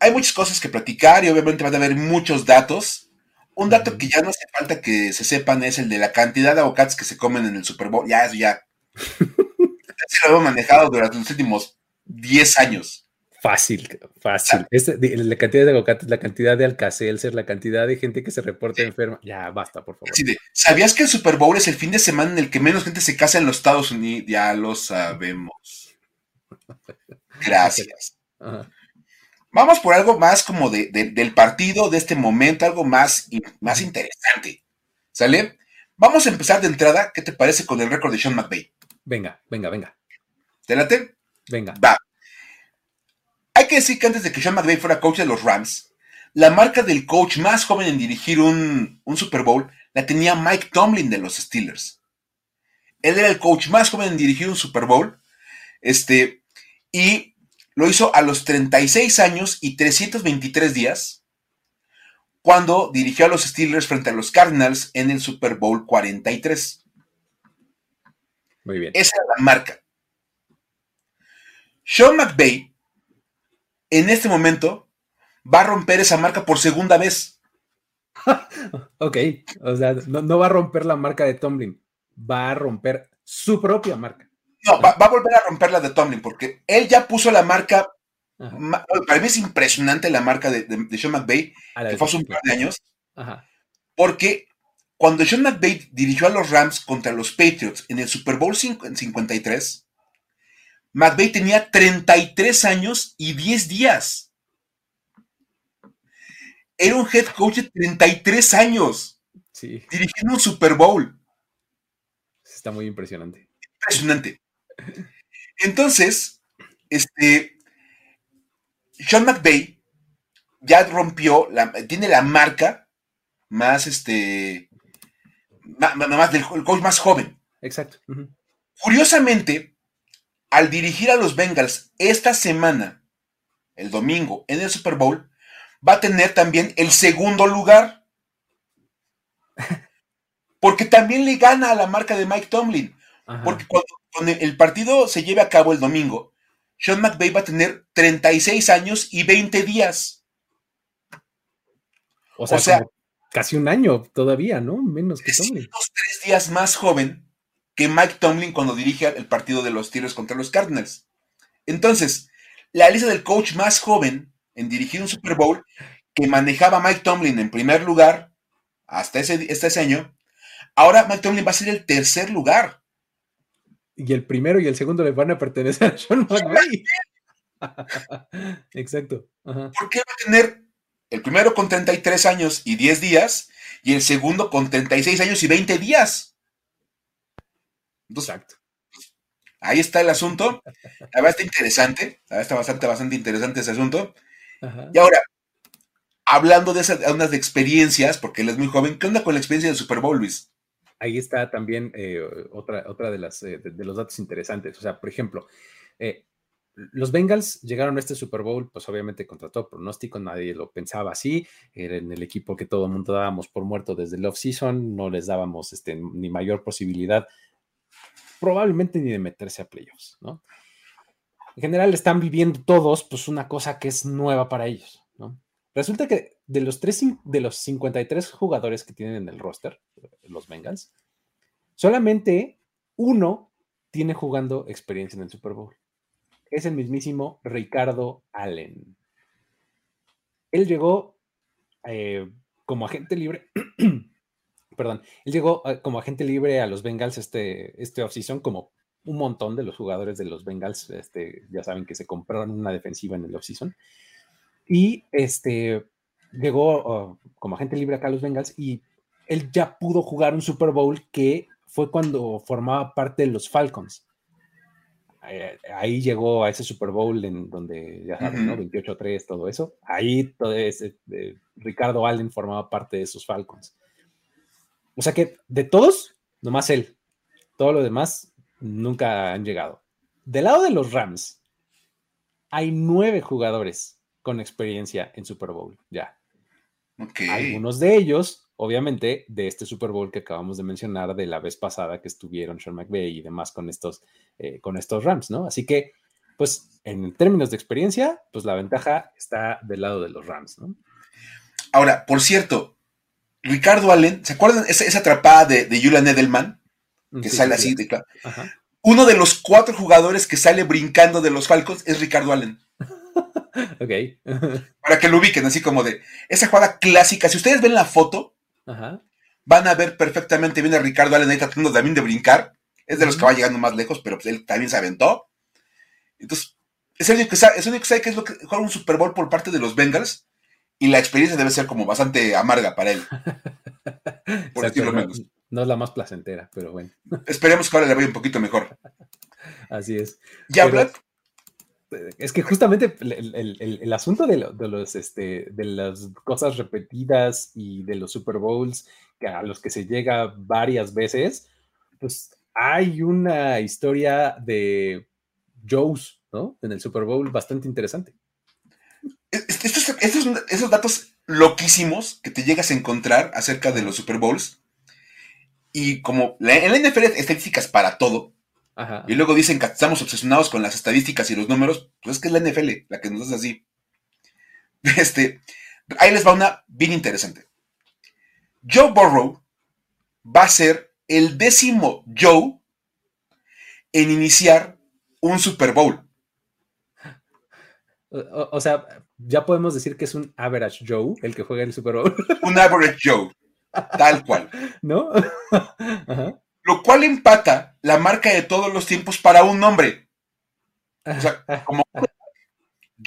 hay muchas cosas que platicar y obviamente van a haber muchos datos. Un dato que ya no hace falta que se sepan es el de la cantidad de aguacates que se comen en el Super Bowl. Ya, eso ya. se lo hemos manejado durante los últimos 10 años. Fácil, fácil. Este, la cantidad de aguacates, la cantidad de alcacelser, la cantidad de gente que se reporta enferma. Ya, basta, por favor. ¿Sabías que el Super Bowl es el fin de semana en el que menos gente se casa en los Estados Unidos? Ya lo sabemos. Gracias. Ajá. Vamos por algo más como de, del partido, de este momento, algo más, más interesante. ¿Sale? Vamos a empezar de entrada. ¿Qué te parece con el récord de Sean McVay? Venga, venga, venga. ¿Te late? Venga. Va. Hay que decir que antes de que Sean McVay fuera coach de los Rams, la marca del coach más joven en dirigir un, un Super Bowl la tenía Mike Tomlin de los Steelers. Él era el coach más joven en dirigir un Super Bowl. Este, y lo hizo a los 36 años y 323 días, cuando dirigió a los Steelers frente a los Cardinals en el Super Bowl 43. Muy bien. Esa es la marca. Sean McVay, en este momento, va a romper esa marca por segunda vez. ok, o sea, no va a romper la marca de Tomlin, va a romper su propia marca. No, va, a volver a romper la de Tomlin, porque él ya puso la marca. Para mí es impresionante la marca de, Sean McVay, que fue hace un par de años. Porque cuando Sean McVay dirigió a los Rams contra los Patriots en el Super Bowl 53, McVay tenía 33 años y 10 días. Era un head coach de 33 años. Sí. Dirigiendo un Super Bowl. Está muy impresionante. Impresionante. Entonces, este, Sean McVay ya rompió, la, tiene la marca más, este, más, del coach más joven. Exacto. Curiosamente, al dirigir a los Bengals esta semana, el domingo, en el Super Bowl, va a tener también el segundo lugar. Porque también le gana a la marca de Mike Tomlin. Porque cuando, el partido se lleve a cabo el domingo, Sean McVay va a tener 36 años y 20 días. O sea, casi un año todavía, ¿no? Menos que Tomlin. tres días más joven que Mike Tomlin cuando dirige el partido de los Tigres contra los Cardinals. Entonces, la lista del coach más joven en dirigir un Super Bowl que manejaba Mike Tomlin en primer lugar hasta ese, hasta ese año, ahora Mike Tomlin va a ser el tercer lugar. Y el primero y el segundo le van a pertenecer a Sean McVay. Exacto. ¿Por qué va a tener el primero con 33 años y 10 días y el segundo con 36 años y 20 días? Exacto. Ahí está el asunto. La verdad está interesante. La verdad está bastante, bastante interesante ese asunto. Y ahora, hablando de esas ondas de experiencias, porque él es muy joven, ¿qué onda con la experiencia del Super Bowl, Luis? Ahí está también eh, otra, otra de, las, eh, de, los datos interesantes. O sea, por ejemplo, eh, los Bengals llegaron a este Super Bowl, pues obviamente contra todo pronóstico, nadie lo pensaba así, era en el equipo que todo el mundo dábamos por muerto desde el off-season, no les dábamos este, ni mayor posibilidad, probablemente ni de meterse a playoffs, ¿no? En general están viviendo todos, pues una cosa que es nueva para ellos, ¿no? Resulta que de los, tres, de los 53 jugadores que tienen en el roster, los Bengals, solamente uno tiene jugando experiencia en el Super Bowl. Es el mismísimo Ricardo Allen. Él llegó eh, como agente libre, perdón, él llegó eh, como agente libre a los Bengals este, este offseason, como un montón de los jugadores de los Bengals, este, ya saben que se compraron una defensiva en el offseason. Y este, llegó oh, como agente libre acá a los Bengals y él ya pudo jugar un Super Bowl que fue cuando formaba parte de los Falcons. Eh, ahí llegó a ese Super Bowl en donde, ya saben, ¿no? 28-3, todo eso. Ahí todo ese, eh, Ricardo Allen formaba parte de esos Falcons. O sea que de todos, nomás él. Todo lo demás nunca han llegado. Del lado de los Rams, hay nueve jugadores con experiencia en Super Bowl, ya. Algunos de ellos, obviamente, de este Super Bowl que acabamos de mencionar de la vez pasada que estuvieron Sean McVay y demás con estos, eh, con estos Rams, ¿no? Así que, pues, en términos de experiencia, pues la ventaja está del lado de los Rams, ¿no? Ahora, por cierto, Ricardo Allen, ¿se acuerdan esa, atrapada de, de Julian Edelman? Que sale así de claro. Uno de los cuatro jugadores que sale brincando de los Falcons es Ricardo Allen. ok. Para que lo ubiquen, así como de esa jugada clásica. Si ustedes ven la foto, van a ver perfectamente bien a Ricardo Allen ahí tratando también de brincar. Es de los que va llegando más lejos, pero pues él también se aventó. Entonces, es el único que sabe, es el único que sabe que es lo que juega un Super Bowl por parte de los Bengals. Y la experiencia debe ser como bastante amarga para él. Por decirlo menos. No es la más placentera, pero bueno. Esperemos que ahora le vaya un poquito mejor. Así es. Ya es que justamente el, asunto de, los, este, de las cosas repetidas y de los Super Bowls a los que se llega varias veces, pues hay una historia de Joe's, ¿no? En el Super Bowl bastante interesante. Esos datos loquísimos que te llegas a encontrar acerca de los Super Bowls, y como en la NFL estadísticas para todo, y luego dicen que estamos obsesionados con las estadísticas y los números, pues es que es la NFL la que nos hace así. Este, ahí les va una bien interesante. Joe Burrow va a ser el décimo Joe en iniciar un Super Bowl. O, sea, ya podemos decir que es un average Joe el que juega en el Super Bowl. Un average Joe, tal cual. ¿No? Ajá lo cual empata la marca de todos los tiempos para un nombre. O sea, como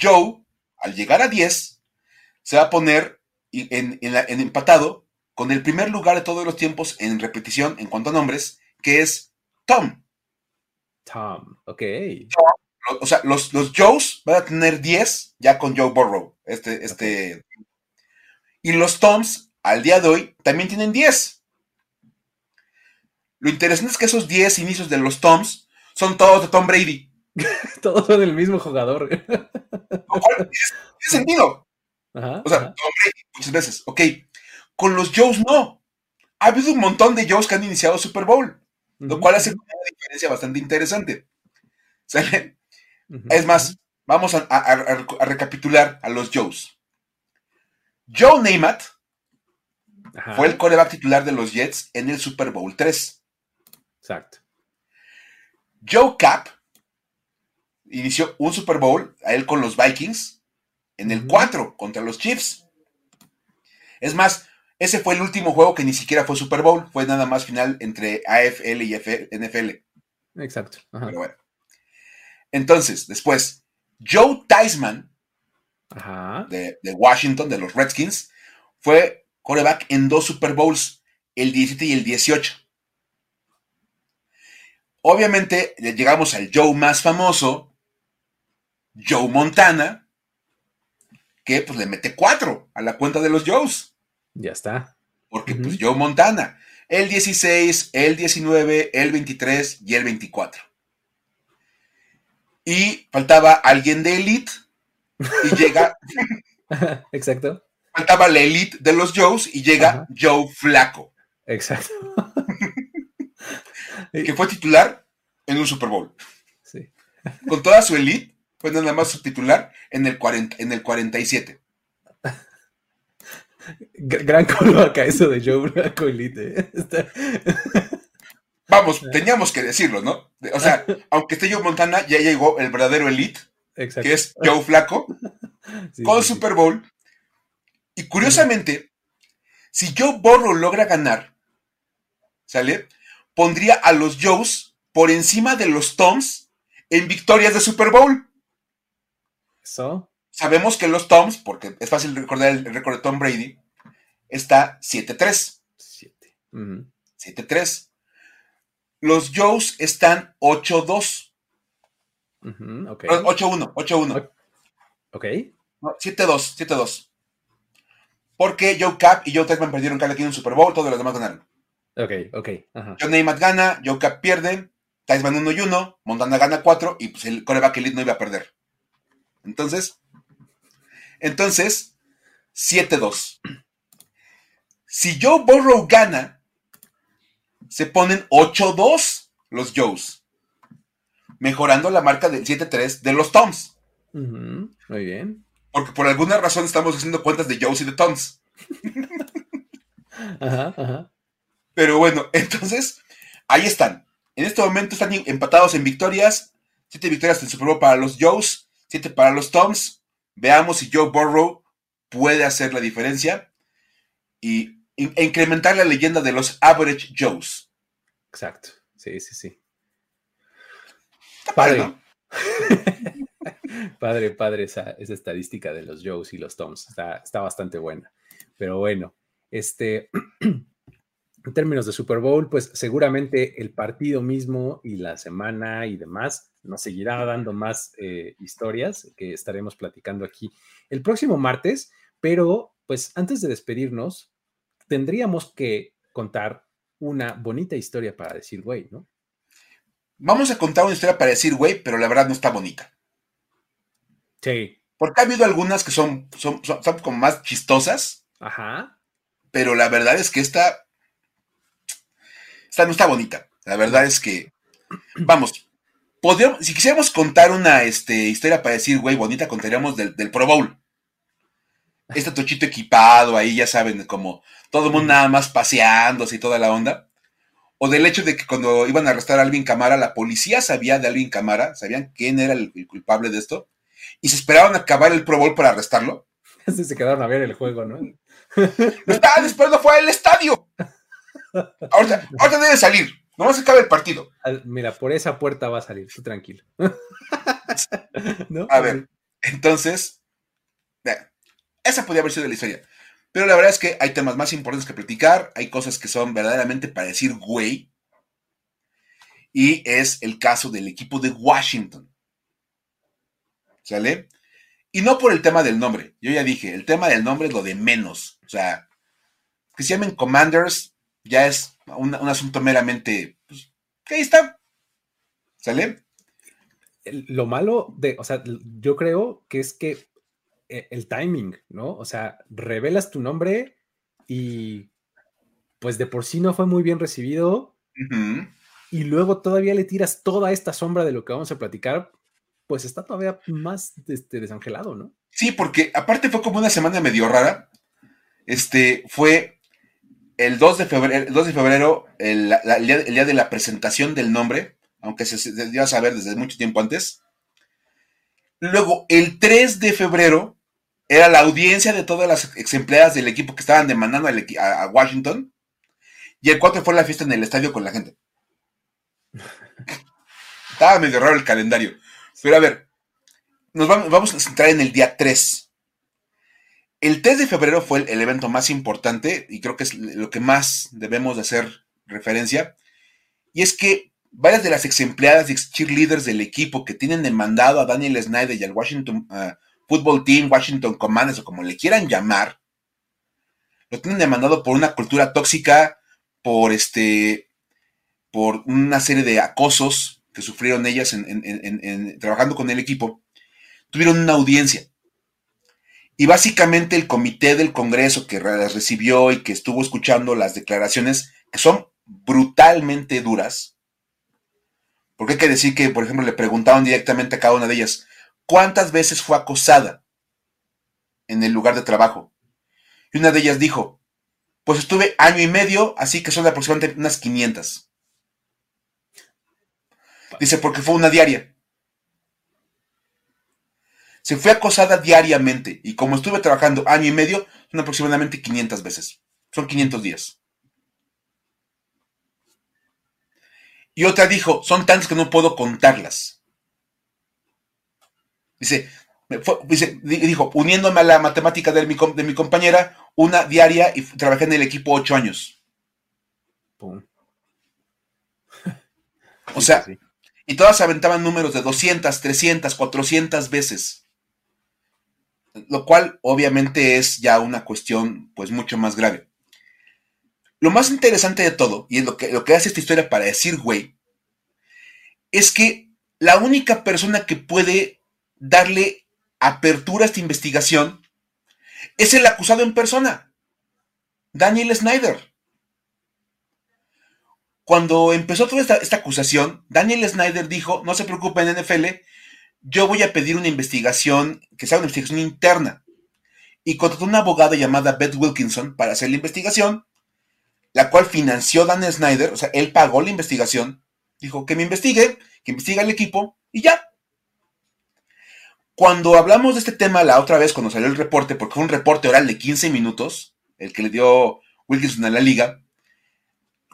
Joe, al llegar a 10, se va a poner en, en empatado con el primer lugar de todos los tiempos en repetición en cuanto a nombres, que es Tom. Tom, ok. O sea, los, los Joes van a tener 10 ya con Joe Burrow. Este, este. Y los Toms, al día de hoy, también tienen 10. Lo interesante es que esos 10 inicios de los Toms son todos de Tom Brady. todos son del mismo jugador. Tiene sentido. o sea, Tom Brady, muchas veces. Ok. Con los Joes no. Ha habido un montón de Joes que han iniciado Super Bowl, lo cual hace una diferencia bastante interesante. ¿Sale? Es más, vamos a, recapitular a los Joes. Joe Namath fue el coreback titular de los Jets en el Super Bowl 3. Exacto. Joe Cap inició un Super Bowl a él con los Vikings en el 4 contra los Chiefs. Es más, ese fue el último juego que ni siquiera fue Super Bowl, fue nada más final entre AFL y NFL. Exacto. Pero bueno. Entonces, después, Joe Theismann De, Washington, de los Redskins, fue coreback en dos Super Bowls, el 17 y el 18. Obviamente, llegamos al Joe más famoso, Joe Montana, que pues le mete cuatro a la cuenta de los Joes. Ya está. Porque pues Joe Montana, el 16, el 19, el 23 y el 24 y faltaba alguien de Elite y llega. Exacto. Faltaba la Elite de los Joes y llega Joe Flaco. Exacto. que fue titular en un Super Bowl. Sí. Con toda su Elite, fue nada más su titular en el, 40, en el 47. Gran acá eso de Joe Flaco Elite. ¿eh? Vamos, teníamos que decirlo, ¿no? O sea, aunque esté Joe Montana, ya llegó el verdadero elite, que es Joe Flaco, con Super Bowl. Y curiosamente, si Joe Burrow logra ganar, ¿sale? Pondría a los Joes por encima de los Toms en victorias de Super Bowl. Eso. Sabemos que los Toms, porque es fácil recordar el récord de Tom Brady, está 7-3. 7. 7-3. Los Joes están 8-2. 8-1, 8-1. Ok. 7-2, 7-2. Porque Joe Cap y Joe Tesman perdieron cada quien un Super Bowl, todos los demás ganaron. Ok, ok. John Neymat gana, Joe Cap pierde, Tyson 1 y 1, Montana gana 4 y pues el coreback elite no iba a perder. Entonces, entonces, 7-2. Si Joe Burrow gana, se ponen 8-2 los Joes, mejorando la marca del 7-3 de los Toms. Muy bien. Porque por alguna razón estamos haciendo cuentas de Joes y de Toms. ajá, ajá. Pero bueno, entonces, ahí están. En este momento están empatados en victorias. Siete victorias en Super Bowl para los Joes, siete para los Toms. Veamos si Joe Burrow puede hacer la diferencia. Y e incrementar la leyenda de los Average Joes. Exacto. Sí, sí, sí. padre. padre, padre esa, estadística de los Joes y los Toms. Está, está bastante buena. Pero bueno, este. En términos de Super Bowl, pues seguramente el partido mismo y la semana y demás nos seguirá dando más eh, historias que estaremos platicando aquí el próximo martes. Pero, pues antes de despedirnos, tendríamos que contar una bonita historia para decir, güey, ¿no? Vamos a contar una historia para decir, güey, pero la verdad no está bonita. Sí. Porque ha habido algunas que son, son, como más chistosas. Ajá. Pero la verdad es que esta, esta no está bonita. La verdad es que, vamos, podríamos, si quisiéramos contar una este, historia para decir, güey, bonita, contaríamos del, del Pro Bowl. Este tochito equipado ahí, ya saben, como todo el mundo nada más paseándose y toda la onda. O del hecho de que cuando iban a arrestar a Alvin Camara, la policía sabía de Alvin Camara, sabían quién era el, culpable de esto, y se esperaban a acabar el Pro Bowl para arrestarlo. Así se quedaron a ver el juego, ¿no? No estaban esperando fuera del estadio. Ahorita, debe salir. No se acabe el partido. Mira, por esa puerta va a salir, tú tranquilo. A ver, entonces, esa podría haber sido la historia. Pero la verdad es que hay temas más importantes que platicar, hay cosas que son verdaderamente para decir güey. Y es el caso del equipo de Washington. ¿Sale? Y no por el tema del nombre. Yo ya dije, el tema del nombre es lo de menos. O sea, que se llamen Commanders ya es un, asunto meramente. Pues, ahí está. ¿Sale? Lo malo de, o sea, yo creo que es que el timing, ¿no? O sea, revelas tu nombre y pues de por sí no fue muy bien recibido. Y luego todavía le tiras toda esta sombra de lo que vamos a platicar, pues está todavía más este, desangelado, ¿no? Sí, porque aparte fue como una semana medio rara. Este fue el 2 de febrero, el 2 de febrero el, día, de la presentación del nombre, aunque se, se dio a saber desde mucho tiempo antes. Luego, el 3 de febrero, era la audiencia de todas las ex empleadas del equipo que estaban demandando a, Washington. Y el 4 fue la fiesta en el estadio con la gente. Estaba medio raro el calendario. Pero a ver, nos vamos, a centrar en el día 3. El 3 de febrero fue el, evento más importante y creo que es lo que más debemos de hacer referencia. Y es que varias de las ex empleadas y ex cheerleaders del equipo que tienen demandado a Daniel Snyder y al Washington, Football Team, Washington Commanders o como le quieran llamar, lo tienen demandado por una cultura tóxica, por este, por una serie de acosos que sufrieron ellas en, trabajando con el equipo, tuvieron una audiencia. Y básicamente el comité del Congreso que las recibió y que estuvo escuchando las declaraciones, que son brutalmente duras, porque hay que decir que, por ejemplo, le preguntaron directamente a cada una de ellas, cuántas veces fue acosada en el lugar de trabajo. Y una de ellas dijo, pues estuve año y medio, así que son aproximadamente unas 500. Dice, porque fue una diaria. Se fue acosada diariamente y como estuve trabajando año y medio, son aproximadamente 500 veces. Son 500 días. Y otra dijo, son tantas que no puedo contarlas. Dice, dijo, uniéndome a la matemática de mi, de mi compañera, una diaria y trabajé en el equipo ocho años. o sea, y todas aventaban números de 200, 300, 400 veces. Lo cual obviamente es ya una cuestión pues mucho más grave. Lo más interesante de todo, y es lo que, lo que hace esta historia para decir, güey, es que la única persona que puede darle apertura a esta investigación es el acusado en persona, Daniel Snyder. Cuando empezó toda esta, acusación, Daniel Snyder dijo, no se preocupen NFL, yo voy a pedir una investigación, que sea una investigación interna. Y contrató una abogada llamada Beth Wilkinson para hacer la investigación, la cual financió Daniel Snyder, o sea, él pagó la investigación, dijo que me investigue, que investigue el equipo, y ya, cuando hablamos de este tema la otra vez, cuando salió el reporte, porque fue un reporte oral de 15 minutos, el que le dio Wilkinson a la liga,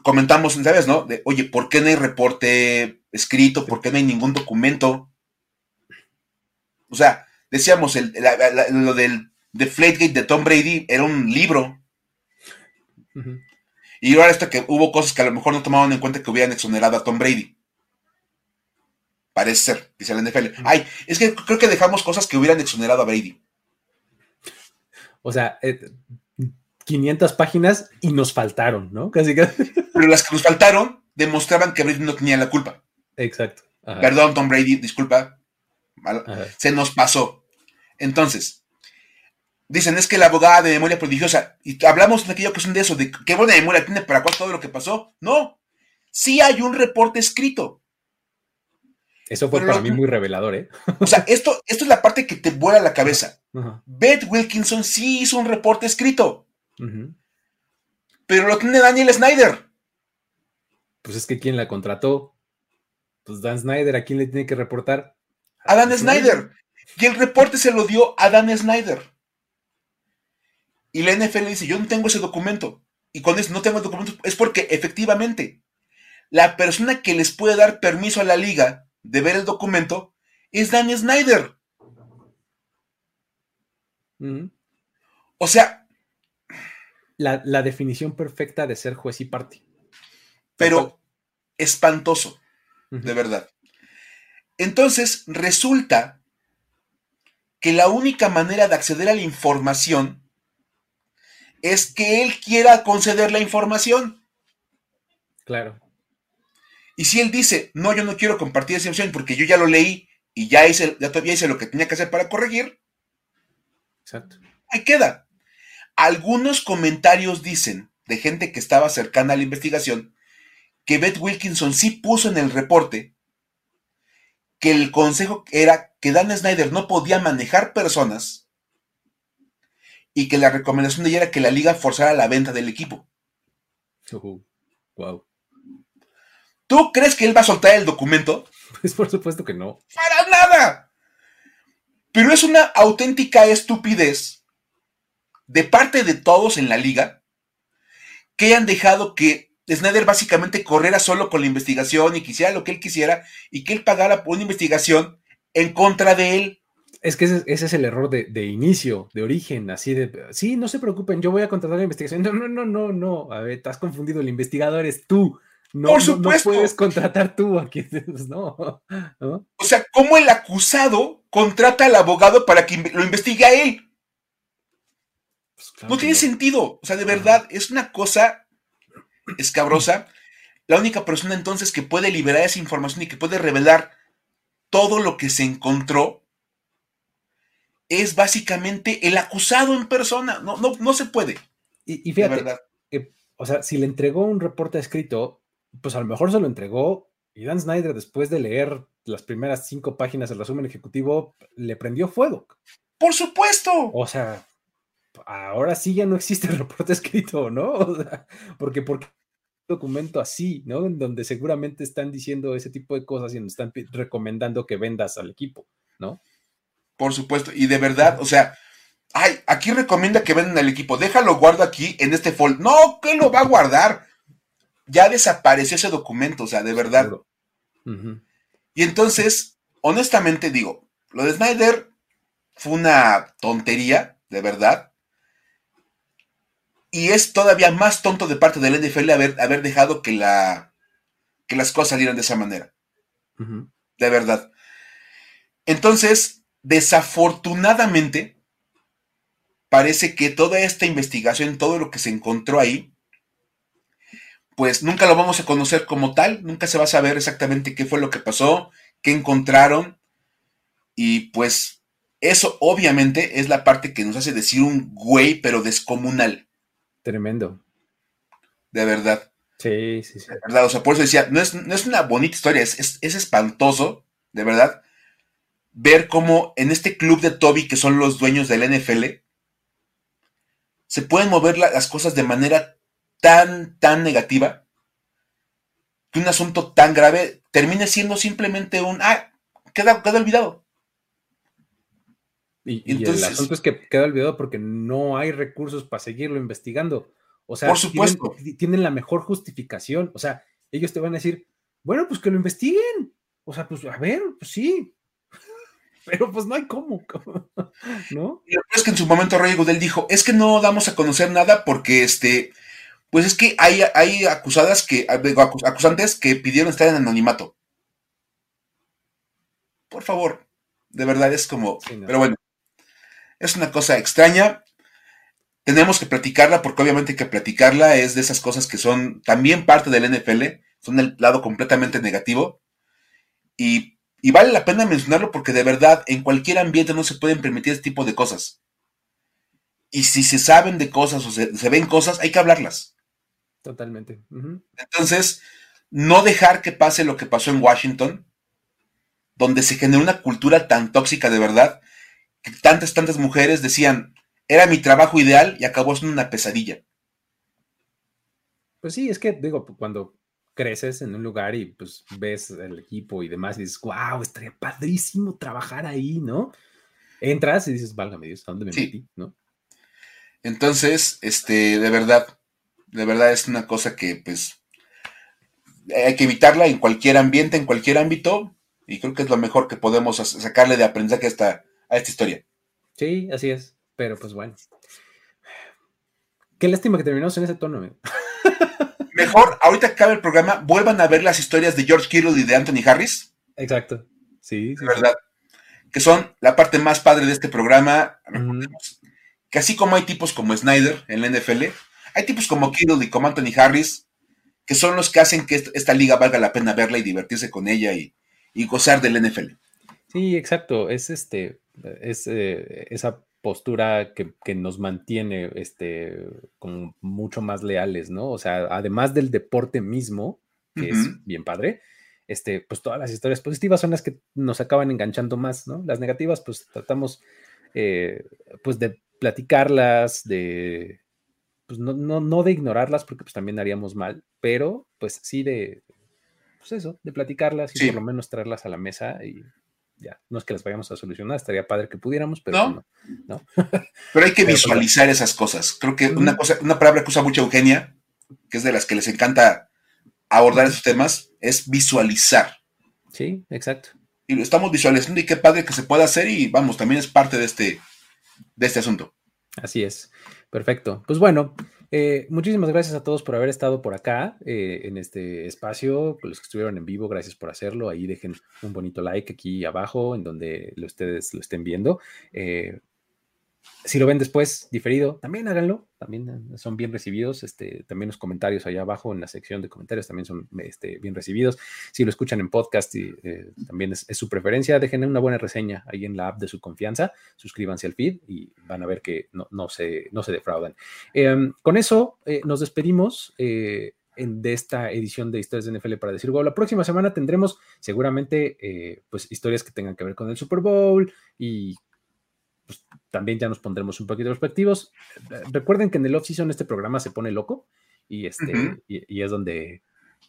comentamos, ¿sabes, no? De, oye, ¿por qué no hay reporte escrito? ¿Por qué no hay ningún documento? O sea, decíamos, lo del de Flategate de Tom Brady era un libro. Y ahora esto que hubo cosas que a lo mejor no tomaban en cuenta que hubieran exonerado a Tom Brady. Parece ser, dice la NFL. Ay, es que creo que dejamos cosas que hubieran exonerado a Brady. O sea, 500 eh, páginas y nos faltaron, ¿no? Casi, casi. Pero las que nos faltaron demostraban que Brady no tenía la culpa. Exacto. Perdón, Tom Brady, disculpa. Se nos pasó. Entonces, dicen, es que la abogada de memoria prodigiosa, y hablamos en aquella ocasión de eso, de qué buena memoria tiene para cuál todo lo que pasó. No, sí hay un reporte escrito. Eso fue para mí muy revelador, ¿eh? O sea, esto, esto es la parte que te vuela la cabeza. Beth Wilkinson sí hizo un reporte escrito. Pero lo tiene Daniel Snyder. Pues es que ¿quién la contrató? Pues Dan Snyder, ¿a quién le tiene que reportar? A Dan Snyder. Y el reporte se lo dio a Dan Snyder. Y la NFL dice, yo no tengo ese documento. Y cuando dice, no tengo el documento, es porque efectivamente la persona que les puede dar permiso a la liga de ver el documento es Dan Snyder. O sea. La, definición perfecta de ser juez y parte. Pero espantoso, de verdad. Entonces, resulta que la única manera de acceder a la información es que él quiera conceder la información. Claro. Y si él dice, no, yo no quiero compartir esa información porque yo ya lo leí y ya hice, ya todavía hice lo que tenía que hacer para corregir. Exacto. Ahí queda. Algunos comentarios dicen de gente que estaba cercana a la investigación que Beth Wilkinson sí puso en el reporte que el consejo era que Dan Snyder no podía manejar personas y que la recomendación de ella era que la liga forzara la venta del equipo. wow. ¿Tú crees que él va a soltar el documento? Pues por supuesto que no. Para nada. Pero es una auténtica estupidez de parte de todos en la liga que hayan dejado que Snyder básicamente corriera solo con la investigación y quisiera lo que él quisiera y que él pagara por una investigación en contra de él. Es que ese, es el error de, inicio, de origen, así de, sí, no se preocupen, yo voy a contratar la investigación. No, no, no, no, no, a ver, estás confundido, el investigador es tú. No, Por supuesto. No, puedes contratar tú aquí. Pues, no, O sea, ¿cómo el acusado contrata al abogado para que lo investigue a él? Pues, no tiene sentido. O sea, de verdad, es una cosa escabrosa. La única persona entonces que puede liberar esa información y que puede revelar todo lo que se encontró es básicamente el acusado en persona. No, no, no se puede. Y, fíjate, o sea, si le entregó un reporte escrito, pues a lo mejor se lo entregó y Dan Snyder, después de leer las primeras cinco páginas del resumen ejecutivo, le prendió fuego. Por supuesto. O sea, ahora sí ya no existe el reporte escrito, ¿no? O sea, porque porque documento así, ¿no? En donde seguramente están diciendo ese tipo de cosas y nos están recomendando que vendas al equipo, ¿no? Por supuesto, y de verdad, o sea, ay, aquí recomienda que vendan al equipo, déjalo guardo aquí en este fold. No, ¿qué lo va a guardar? Ya desapareció ese documento, o sea, de verdad. Y entonces, honestamente digo, lo de Snyder fue una tontería, de verdad. Y es todavía más tonto de parte del NFL haber, haber dejado que, la, que las cosas salieran de esa manera. De verdad. Entonces, desafortunadamente, parece que toda esta investigación, todo lo que se encontró ahí, pues nunca lo vamos a conocer como tal, nunca se va a saber exactamente qué fue lo que pasó, qué encontraron, y pues eso obviamente es la parte que nos hace decir un güey, pero descomunal. Tremendo. De verdad. Sí, sí, sí. De verdad, o sea, por eso decía, no es, no es una bonita historia, es, es, espantoso, de verdad, ver cómo en este club de Toby, que son los dueños del NFL, se pueden mover las cosas de manera tan, tan negativa que un asunto tan grave termine siendo simplemente un, ah, queda, queda olvidado. Y, el asunto es que queda olvidado porque no hay recursos para seguirlo investigando. O sea, por supuesto. Tienen, la mejor justificación. O sea, ellos te van a decir, bueno, pues que lo investiguen. O sea, pues a ver, pues sí. Pero pues no hay cómo, ¿no? Y es que en su momento Roger Goodell dijo, es que no damos a conocer nada porque este, pues es que hay, hay acusadas que, acusantes que pidieron estar en anonimato. Por favor, de verdad es como, pero bueno, es una cosa extraña. Tenemos que platicarla porque obviamente hay que platicarla es de esas cosas que son también parte del NFL, son el lado completamente negativo. Y, vale la pena mencionarlo porque de verdad en cualquier ambiente no se pueden permitir este tipo de cosas. Y si se saben de cosas o se ven cosas, hay que hablarlas. Totalmente. Entonces, no dejar que pase lo que pasó en Washington, donde se generó una cultura tan tóxica de verdad, que tantas, tantas mujeres decían, era mi trabajo ideal y acabó siendo una pesadilla. Pues sí, es que digo, cuando creces en un lugar y pues ves el equipo y demás y dices, wow, estaría padrísimo trabajar ahí, ¿no? Entras y dices, válgame Dios, ¿a dónde me metí? ¿no? Entonces, este, de verdad, de verdad es una cosa que pues hay que evitarla en cualquier ambiente, en cualquier ámbito. Y creo que es lo mejor que podemos sacarle de aprendizaje a esta, a esta historia. Sí, así es. Pero pues bueno. Qué lástima que terminamos en ese tono. Mejor, ahorita que acabe el programa, vuelvan a ver las historias de George Kittle y de Anthony Harris. Exacto. Sí, sí. verdad. Que son la parte más padre de este programa. Que así como hay tipos como Snyder en la NFL, hay tipos como Kittle y como Anthony Harris, que son los que hacen que esta liga valga la pena verla y divertirse con ella y, gozar del NFL. Sí, exacto. Es este, es eh, esa postura que, nos mantiene este, como mucho más leales, ¿no? O sea, además del deporte mismo, que es bien padre, este, pues todas las historias positivas son las que nos acaban enganchando más, ¿no? Las negativas, pues tratamos, eh, pues de platicarlas, de, pues no, no, de ignorarlas, porque pues también haríamos mal, pero pues sí de, pues eso, de platicarlas y por lo menos traerlas a la mesa y ya, no es que las vayamos a solucionar, estaría padre que pudiéramos, pero no. Pero hay que visualizar esas cosas. Creo que una cosa, una palabra que usa mucho Eugenia, que es de las que les encanta abordar esos temas, es visualizar. Sí, exacto. Y lo estamos visualizando y qué padre que se pueda hacer y vamos, también es parte de este, de este asunto. Así es. Perfecto. Pues bueno, eh, muchísimas gracias a todos por haber estado por acá eh, en este espacio. Los que estuvieron en vivo, gracias por hacerlo. Ahí dejen un bonito like aquí abajo en donde ustedes lo estén viendo. Eh, si lo ven después diferido, también háganlo, también eh, son bien recibidos. Este, también los comentarios allá abajo en la sección de comentarios también son este, bien recibidos. Si lo escuchan en podcast, y, eh, también es, su preferencia, dejen una buena reseña ahí en la app de su confianza, suscríbanse al feed y van a ver que no, no, se, no se defraudan. Em, con eso eh, nos despedimos. De esta edición de Historias de NFL para decir, wow, la próxima semana tendremos seguramente pues historias que tengan que ver con el Super Bowl y pues, también ya nos pondremos un poquito respectivos. Recuerden que en el off-season este programa se pone loco y, este, y, es donde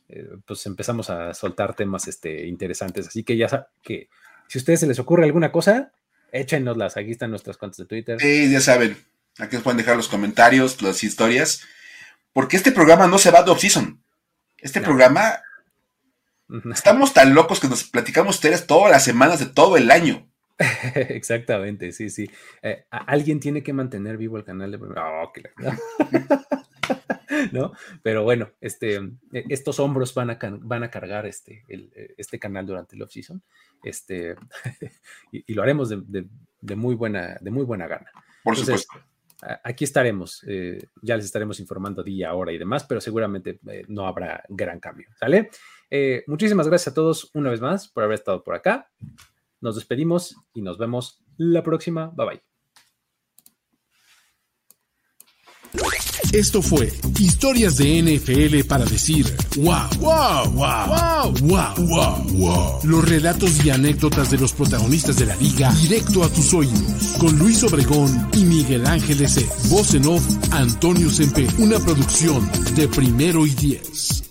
eh, pues empezamos a soltar temas este, interesantes. Así que ya que si a ustedes se les ocurre alguna cosa, échenoslas. Aquí están nuestras cuentas de Twitter. Sí, ya saben. Aquí nos pueden dejar los comentarios, las historias. Porque este programa no se va de off-season. Este programa. Estamos tan locos que nos platicamos ustedes todas las semanas de todo el año. Exactamente, sí, sí. Eh, alguien tiene que mantener vivo el canal de... Oh, ¿No? Pero bueno, este, e, estos hombros van a, van a cargar este, e, este canal durante el off-season este, y, lo haremos de, muy buena, de muy buena gana. Por supuesto. Aquí estaremos, eh, ya les estaremos informando día, hora y demás, pero seguramente eh, no habrá gran cambio, ¿sale? muchísimas gracias a todos una vez más por haber estado por acá. Nos despedimos y nos vemos la próxima. Bye bye. Esto fue Historias de NFL para decir wow, wow, wow, wow, wow, wow, Los relatos y anécdotas de los protagonistas de la liga directo a tus oídos. Con Luis Obregón y Miguel Ángeles. Voz en off, Antonio Sempe. Una producción de primero y diez.